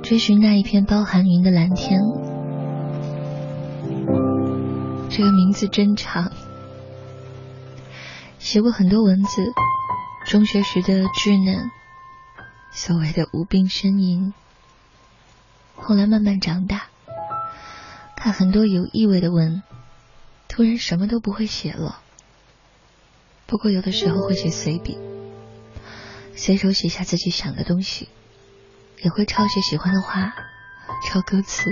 追寻那一片包含云的蓝天，这个名字真长。写过很多文字，中学时的稚嫩，所谓的无病呻吟。后来慢慢长大，看很多有意味的文，突然什么都不会写了。不过有的时候会写随笔，随手写下自己想的东西，也会抄写喜欢的话，抄歌词，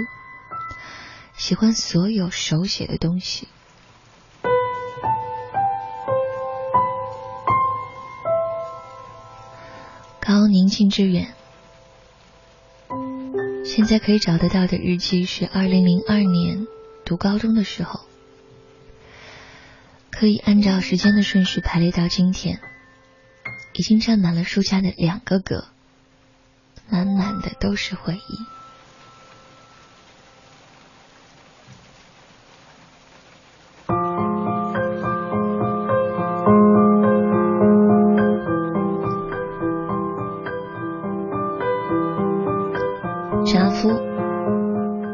喜欢所有手写的东西。高宁静致远。现在可以找得到的日记是二零零二年读高中的时候，可以按照时间的顺序排列到今天，已经占满了书架的两个格，满满的都是回忆。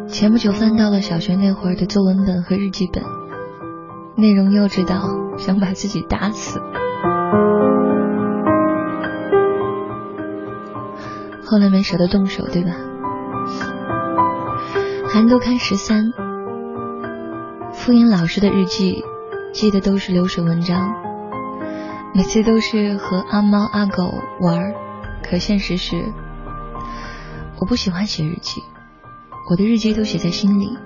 前不久翻到了小学那会儿的作文本和日记本，内容幼稚到想把自己打死。后来没舍得动手，对吧？韩都刊十三，敷衍老师的日记，记的都是流水文章，每次都是和阿猫阿狗玩，可现实是，我不喜欢写日记。我的日记都写在心里，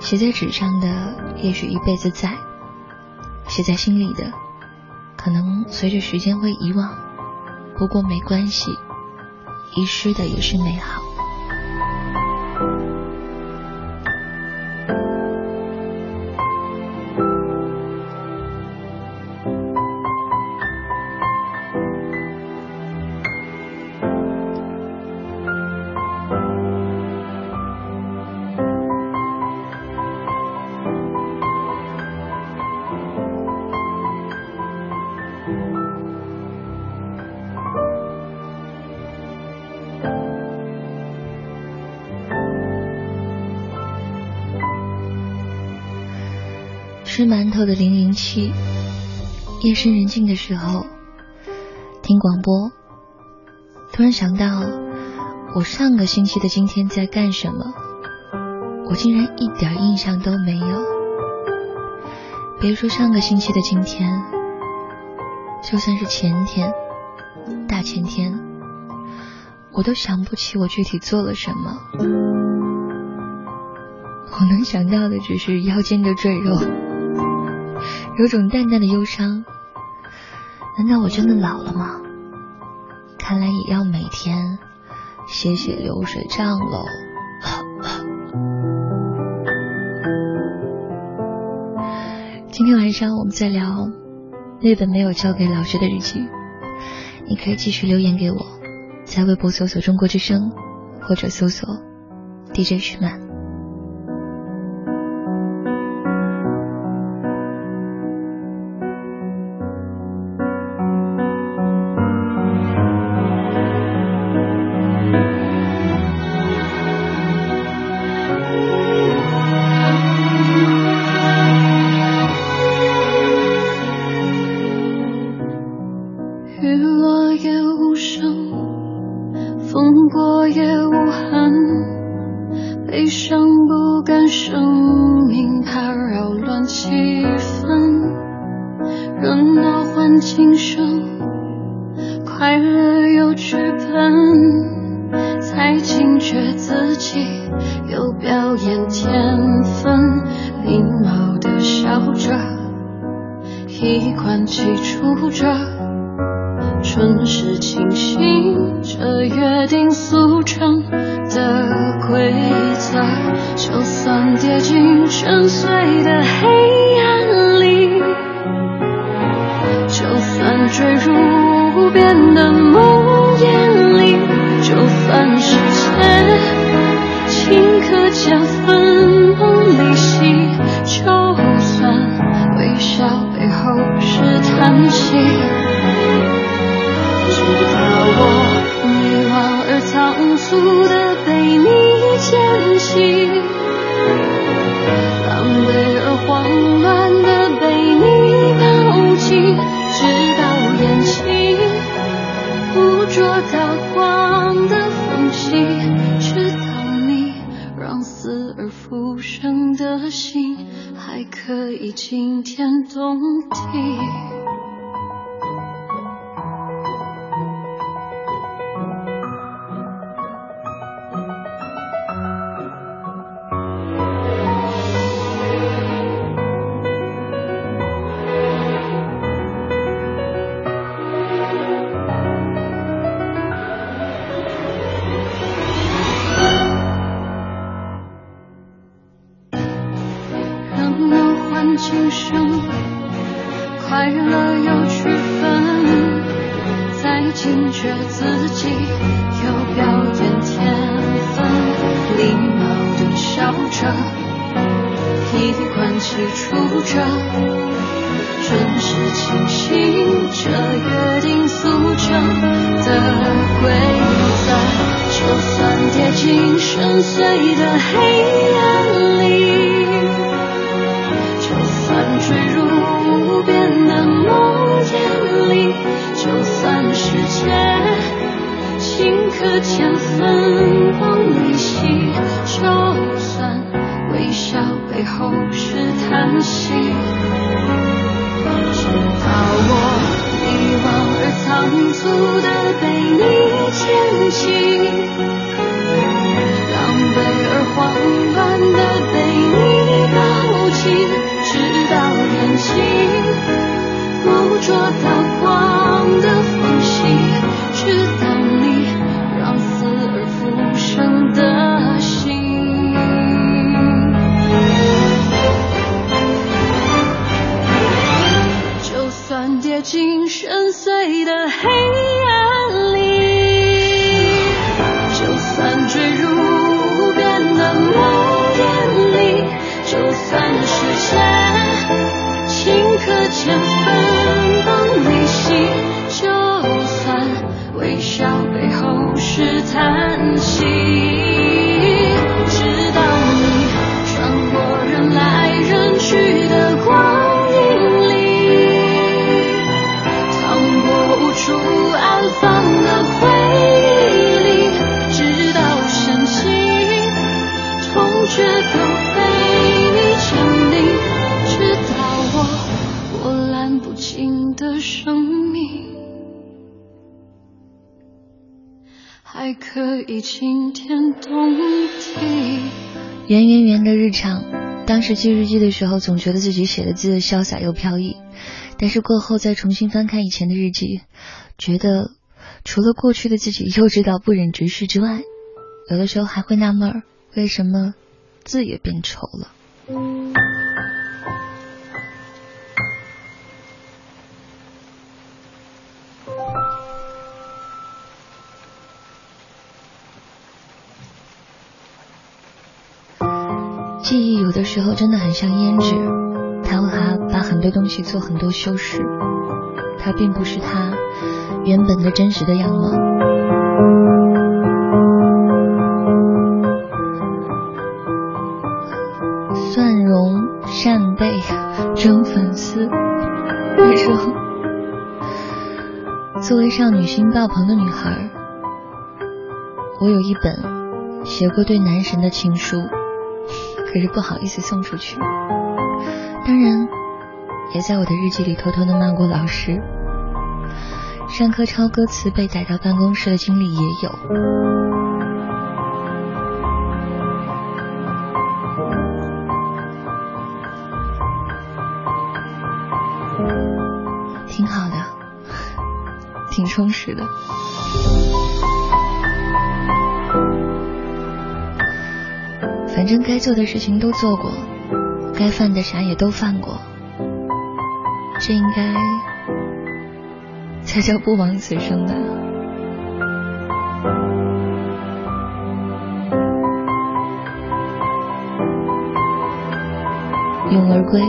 写在纸上的也许一辈子在，写在心里的可能随着时间会遗忘，不过没关系，遗失的也是美好。后的零零七，夜深人静的时候听广播，突然想到我上个星期的今天在干什么，我竟然一点印象都没有。别说上个星期的今天，就算是前天、大前天，我都想不起我具体做了什么。我能想到的只是腰间的赘肉。有种淡淡的忧伤，难道我真的老了吗？看来也要每天写写流水账喽。今天晚上我们在聊那本没有交给老师的日记，你可以继续留言给我，在微博搜索“中国之声”或者搜索 “DJ 徐曼”。惊天动地记的时候，总觉得自己写的字潇洒又飘逸，但是过后再重新翻看以前的日记，觉得除了过去的自己幼稚到不忍直视之外，有的时候还会纳闷，为什么字也变丑了。记忆有的时候真的很像胭脂，它会把把很多东西做很多修饰，它并不是它原本的真实的样貌。蒜蓉扇贝 蒸粉丝，那时候作为少女心爆棚的女孩，我有一本写过对男神的情书。可是不好意思送出去，当然也在我的日记里偷偷的骂过老师。上课抄歌词被逮到办公室的经历也有，挺好的，挺充实的。正该做的事情都做过，该犯的傻也都犯过，这应该才叫不枉此生吧。勇而归，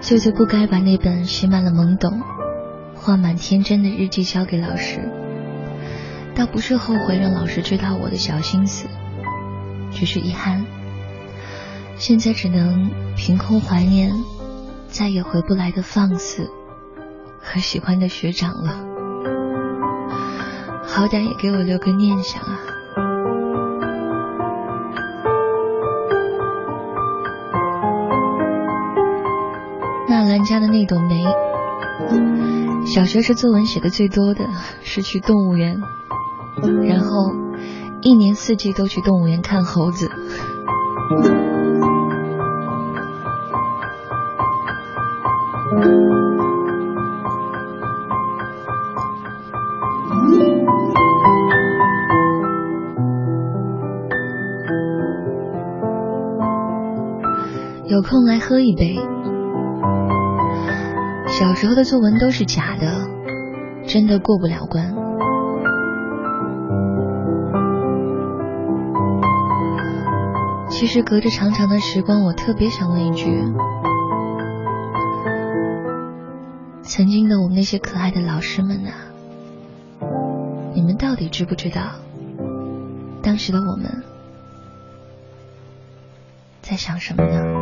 舅舅不该把那本写满了懵懂、画满天真的日记交给老师，倒不是后悔让老师知道我的小心思。只是遗憾，现在只能凭空怀念再也回不来的放肆和喜欢的学长了。好歹也给我留个念想啊！纳兰家的那朵梅，小学时作文写的最多的是去动物园，然后。一年四季都去动物园看猴子。有空来喝一杯。小时候的作文都是假的，真的过不了关。其实隔着长长的时光，我特别想问一句：曾经的我们那些可爱的老师们啊，你们到底知不知道，当时的我们在想什么呢？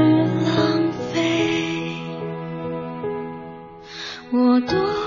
是浪费。我多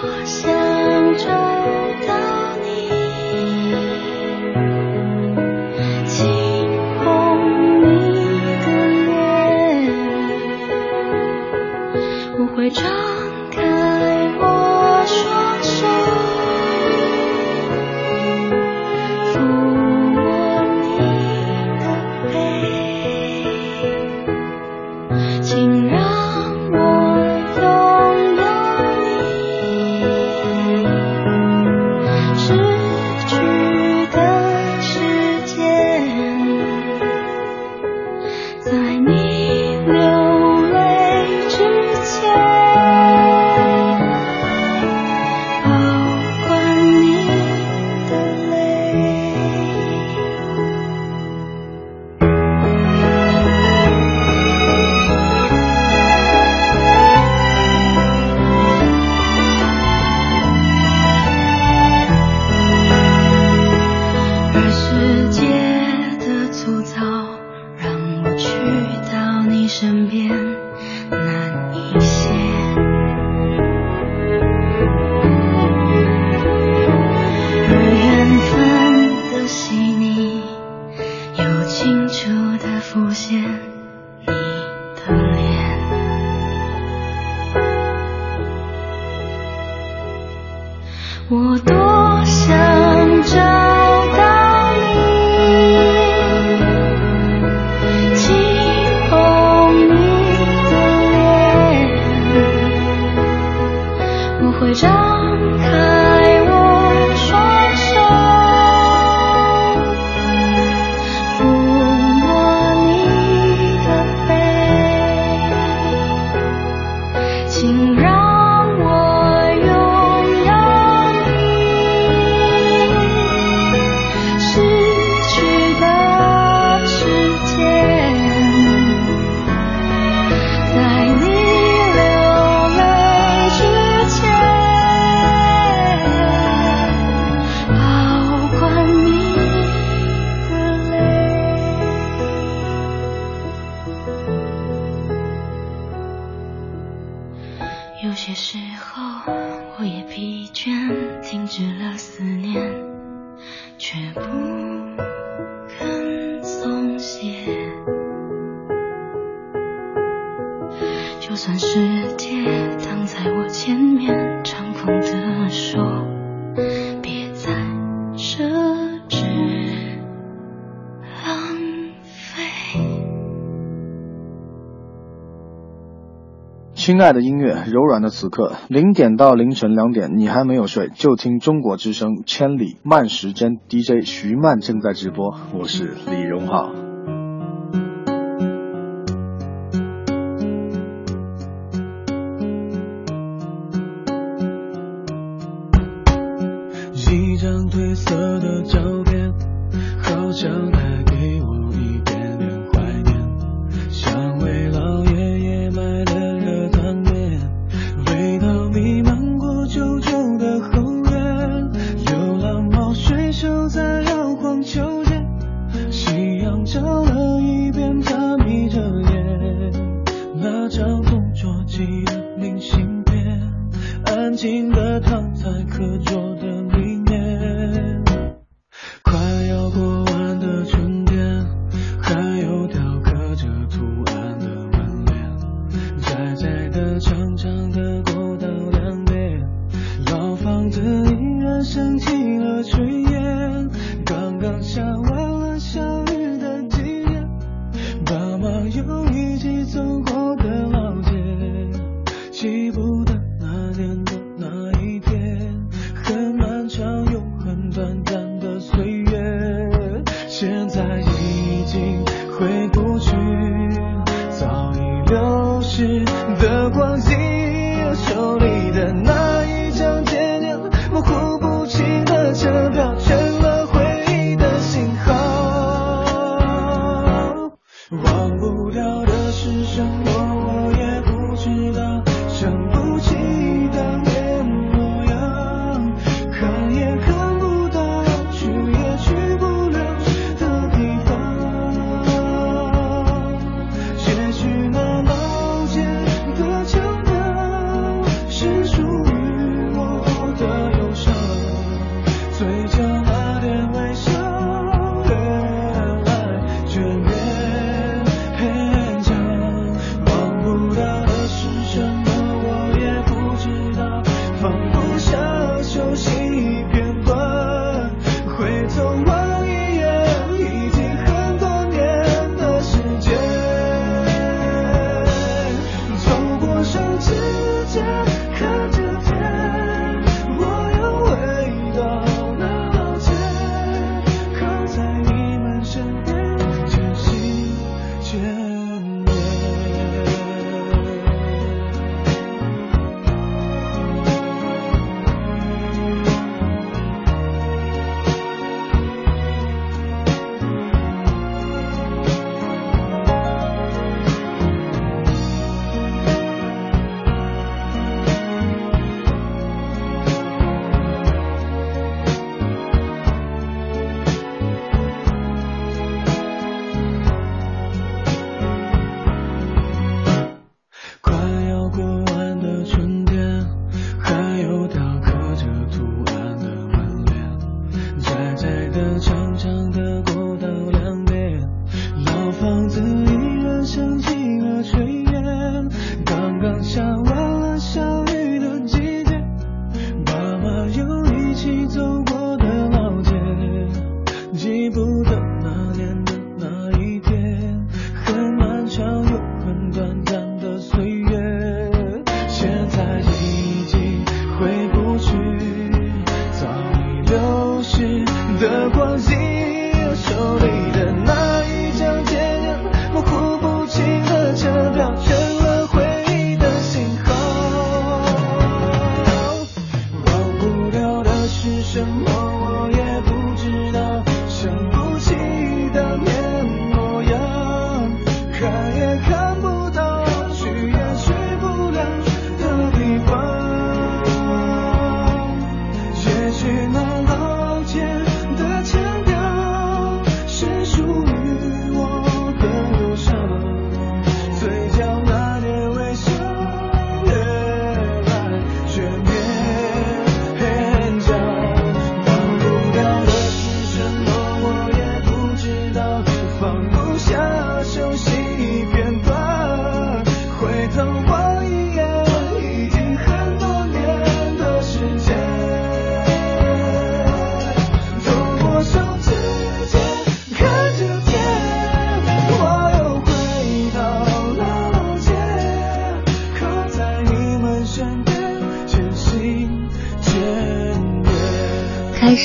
爱的音乐，柔软的此刻，零点到凌晨两点，你还没有睡，就听中国之声千里慢时间 DJ 徐曼正在直播，我是李荣浩。他在课桌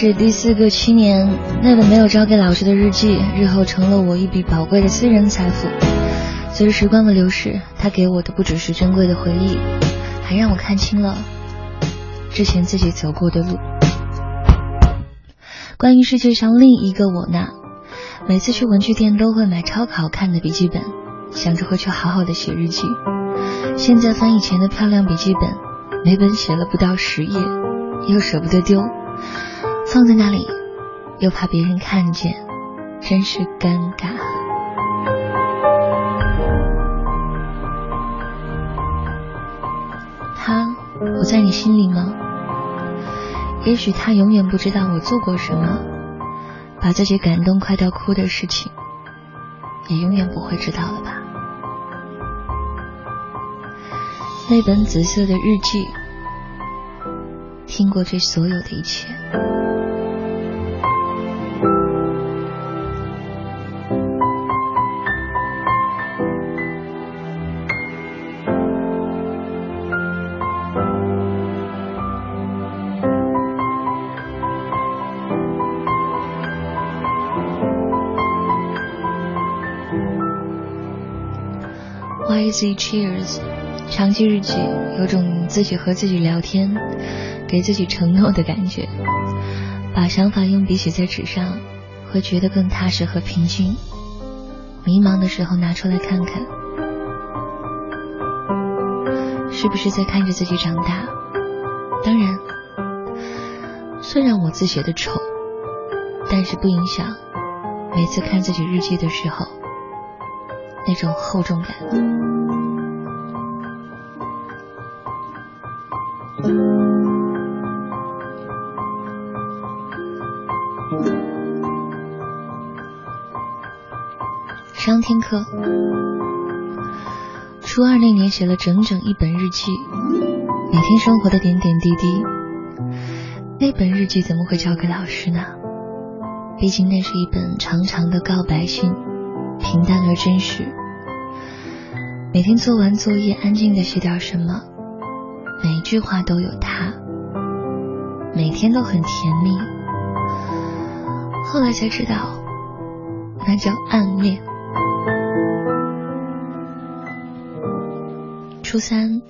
是第四个七年，那本没有交给老师的日记，日后成了我一笔宝贵的私人财富。随着时光的流逝，它给我的不只是珍贵的回忆，还让我看清了之前自己走过的路。关于世界上另一个我呢？每次去文具店都会买超好看的笔记本，想着回去好好的写日记。现在翻以前的漂亮笔记本，每本写了不到十页，又舍不得丢，放在那里，又怕别人看见，真是尴尬。他，我在你心里吗？也许他永远不知道我做过什么，把自己感动快到哭的事情，也永远不会知道了吧。那本紫色的日记，听过这所有的一切。YZ Cheers，长期日记有种自己和自己聊天、给自己承诺的感觉。把想法用笔写在纸上，会觉得更踏实和平静。迷茫的时候拿出来看看，是不是在看着自己长大？当然，虽然我字写的丑，但是不影响每次看自己日记的时候那种厚重感。初二那年写了整整一本日记，每天生活的点点滴滴。那本日记怎么会交给老师呢？毕竟那是一本长长的告白信，平淡而真实。每天做完作业，安静的写点什么，每一句话都有他，每天都很甜蜜。后来才知道，那叫暗恋。初三，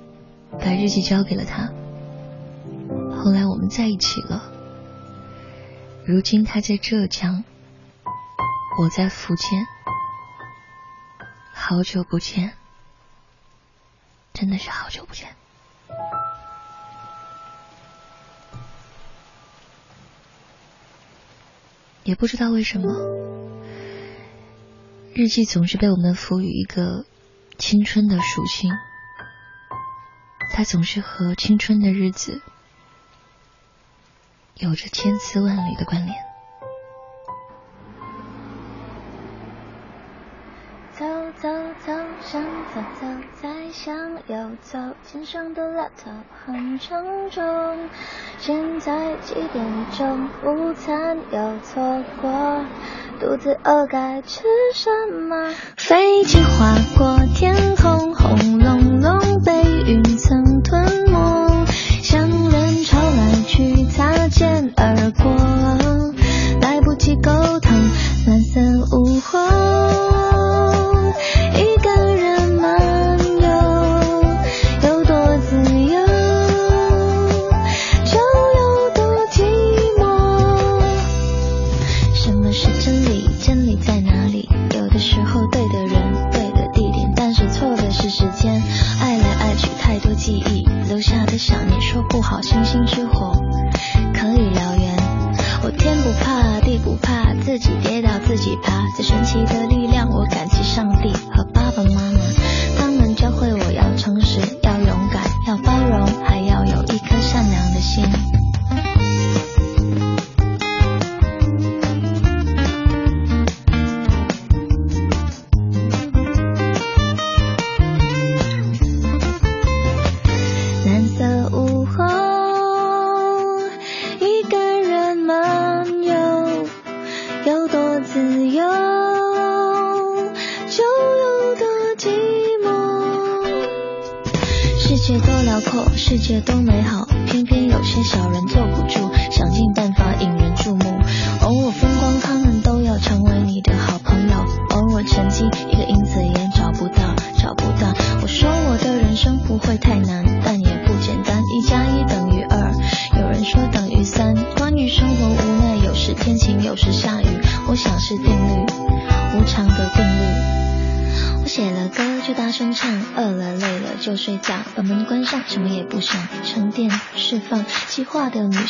把日记交给了他。后来我们在一起了。如今他在浙江，我在福建。好久不见，真的是好久不见。也不知道为什么，日记总是被我们赋予一个青春的属性。它总是和青春的日子有着千丝万缕的关联。走走走，想走走，再向右走，肩上的 laptop 很沉重。现在几点钟？午餐又错过，肚子饿该吃什么？飞机划过天空，轰隆云层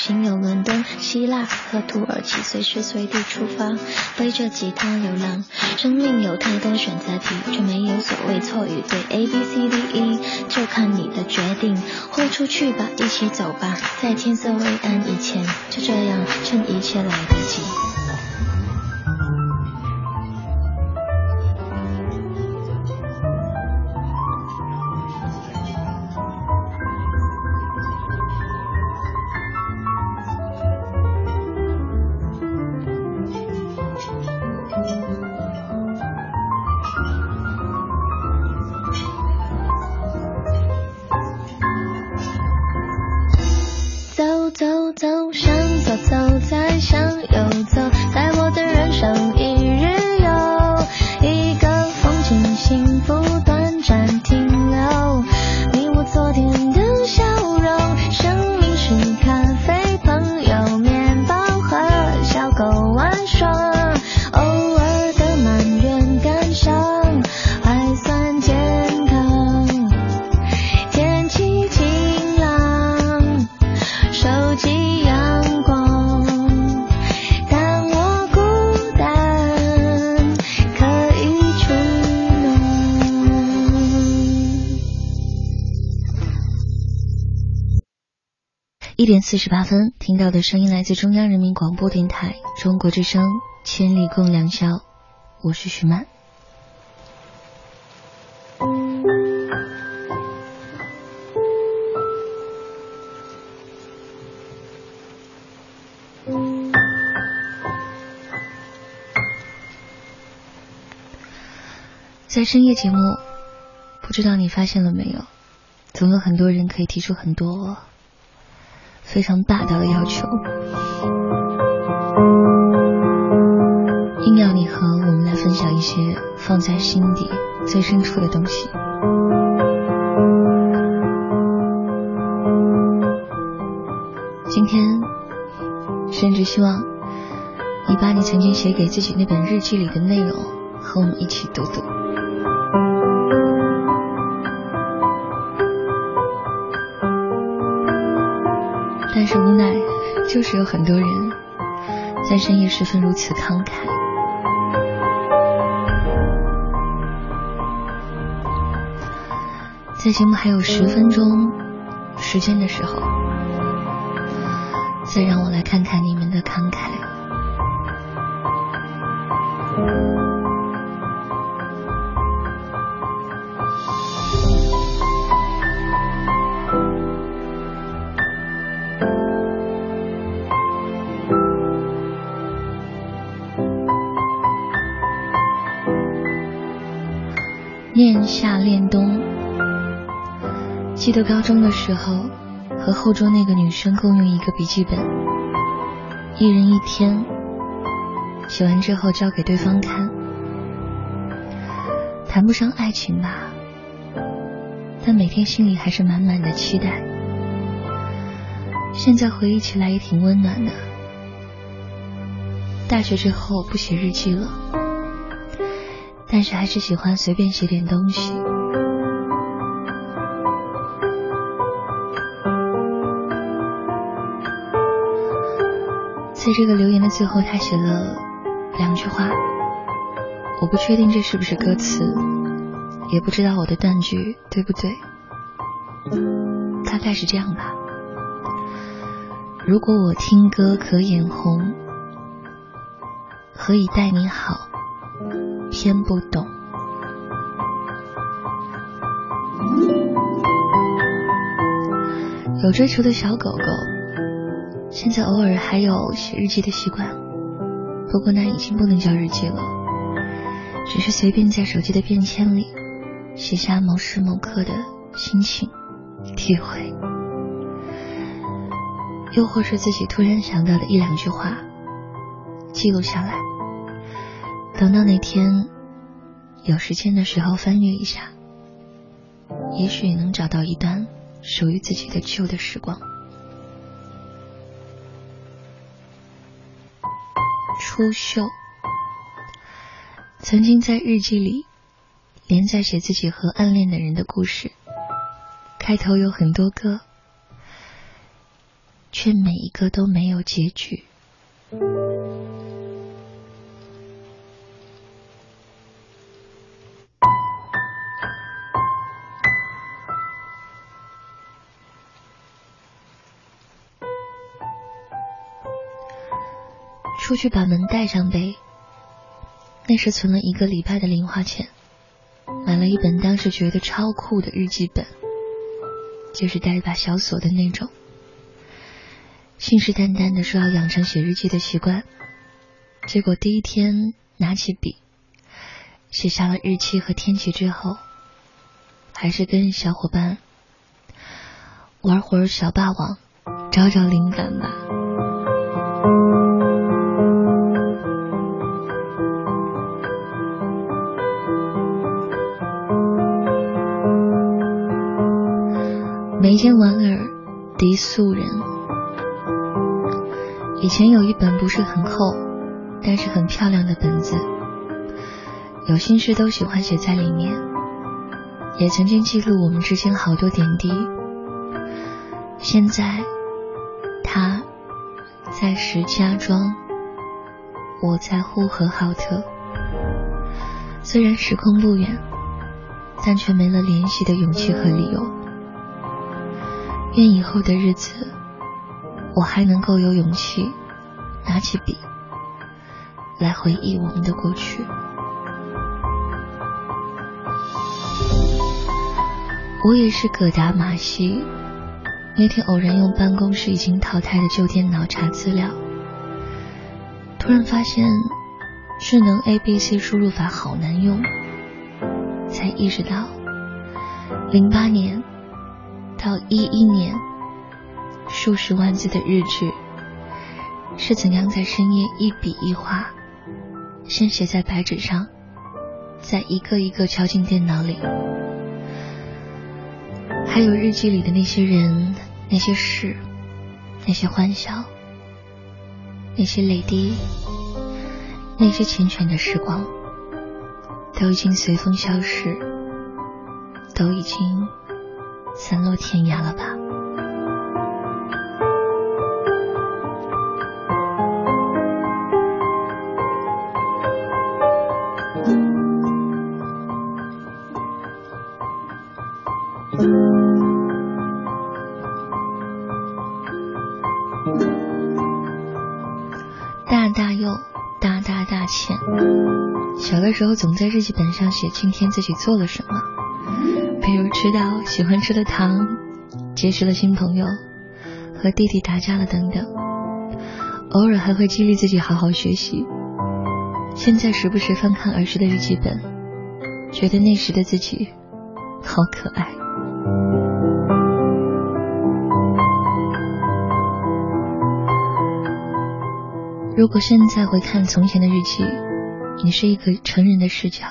仅有伦敦、希腊和土耳其，随时随地出发，背着吉他流浪。生命有太多选择题，却没有所谓错与对。A B C D E，就看你的决定。豁出去吧，一起走吧，在天色未暗以前，就这样，趁一切来得及。一点四十八分，听到的声音来自中央人民广播电台中国之声《千里共良宵》，我是徐曼。在深夜节目，不知道你发现了没有，总有很多人可以提出很多。非常霸道的要求，硬要你和我们来分享一些放在心底最深处的东西。今天，甚至希望你把你曾经写给自己那本日记里的内容和我们一起读读。就是有很多人在深夜时分如此慷慨。在节目还有十分钟时间的时候，再让我来看看你们的慷慨。得高中的时候，和后桌那个女生共用一个笔记本，一人一天，写完之后交给对方看。谈不上爱情吧，但每天心里还是满满的期待。现在回忆起来也挺温暖的。大学之后不写日记了。但是还是喜欢随便写点东西。这个留言的最后，他写了两句话，我不确定这是不是歌词，也不知道我的断句对不对，大概是这样吧。如果我听歌可眼红，何以待你好？偏不懂。有追求的小狗狗，现在偶尔还有写日记的习惯，不过那已经不能叫日记了，只是随便在手机的便签里写下某时某刻的心情、体会，又或是自己突然想到的一两句话，记录下来，等到哪天有时间的时候翻阅一下，也许能找到一段属于自己的旧的时光。苏秀曾经在日记里连载写自己和暗恋的人的故事。开头有很多歌，却每一个都没有结局。出去把门带上呗。那时存了一个礼拜的零花钱，买了一本当时觉得超酷的日记本。就是带一把小锁的那种，信誓旦旦的说要养成写日记的习惯，结果第一天拿起笔，写下了日期和天气之后，还是跟小伙伴玩会儿小霸王，找找灵感吧。间莞尔，敌素人。以前有一本不是很厚，但是很漂亮的本子，有心事都喜欢写在里面，也曾经记录我们之间好多点滴。现在，他在石家庄，我在呼和浩特。虽然时空不远，但却没了联系的勇气和理由。愿以后的日子，我还能够有勇气拿起笔来回忆我们的过去。我也是葛达马西，那天偶然用办公室已经淘汰的旧电脑查资料，突然发现智能 A B C 输入法好难用，才意识到零八年。到一一年，数十万字的日志是怎样在深夜一笔一画，先写在白纸上，再一个一个敲进电脑里。还有日记里的那些人、那些事、那些欢笑、那些泪滴、那些缱绻的时光，都已经随风消逝，都已经。散落天涯了吧？大大又大大大欠。小的时候总在日记本上写今天自己做了什么。吃到喜欢吃的糖，结识了新朋友，和弟弟打架了等等，偶尔还会激励自己好好学习。现在时不时翻看儿时的日记本，觉得那时的自己好可爱。如果现在回看从前的日记，你是一个成人的视角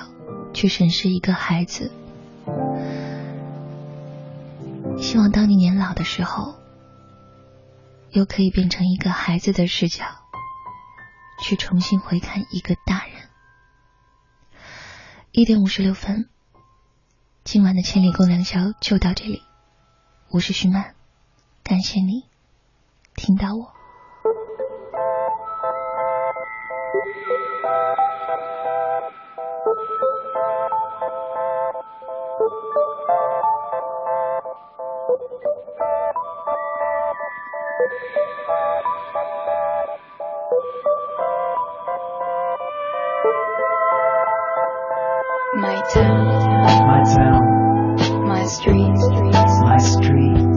去审视一个孩子。希望当你年老的时候，又可以变成一个孩子的视角，去重新回看一个大人。一点五十六分，今晚的千里共良宵就到这里。我是徐曼，感谢你听到我。My town, my town, my street, my street,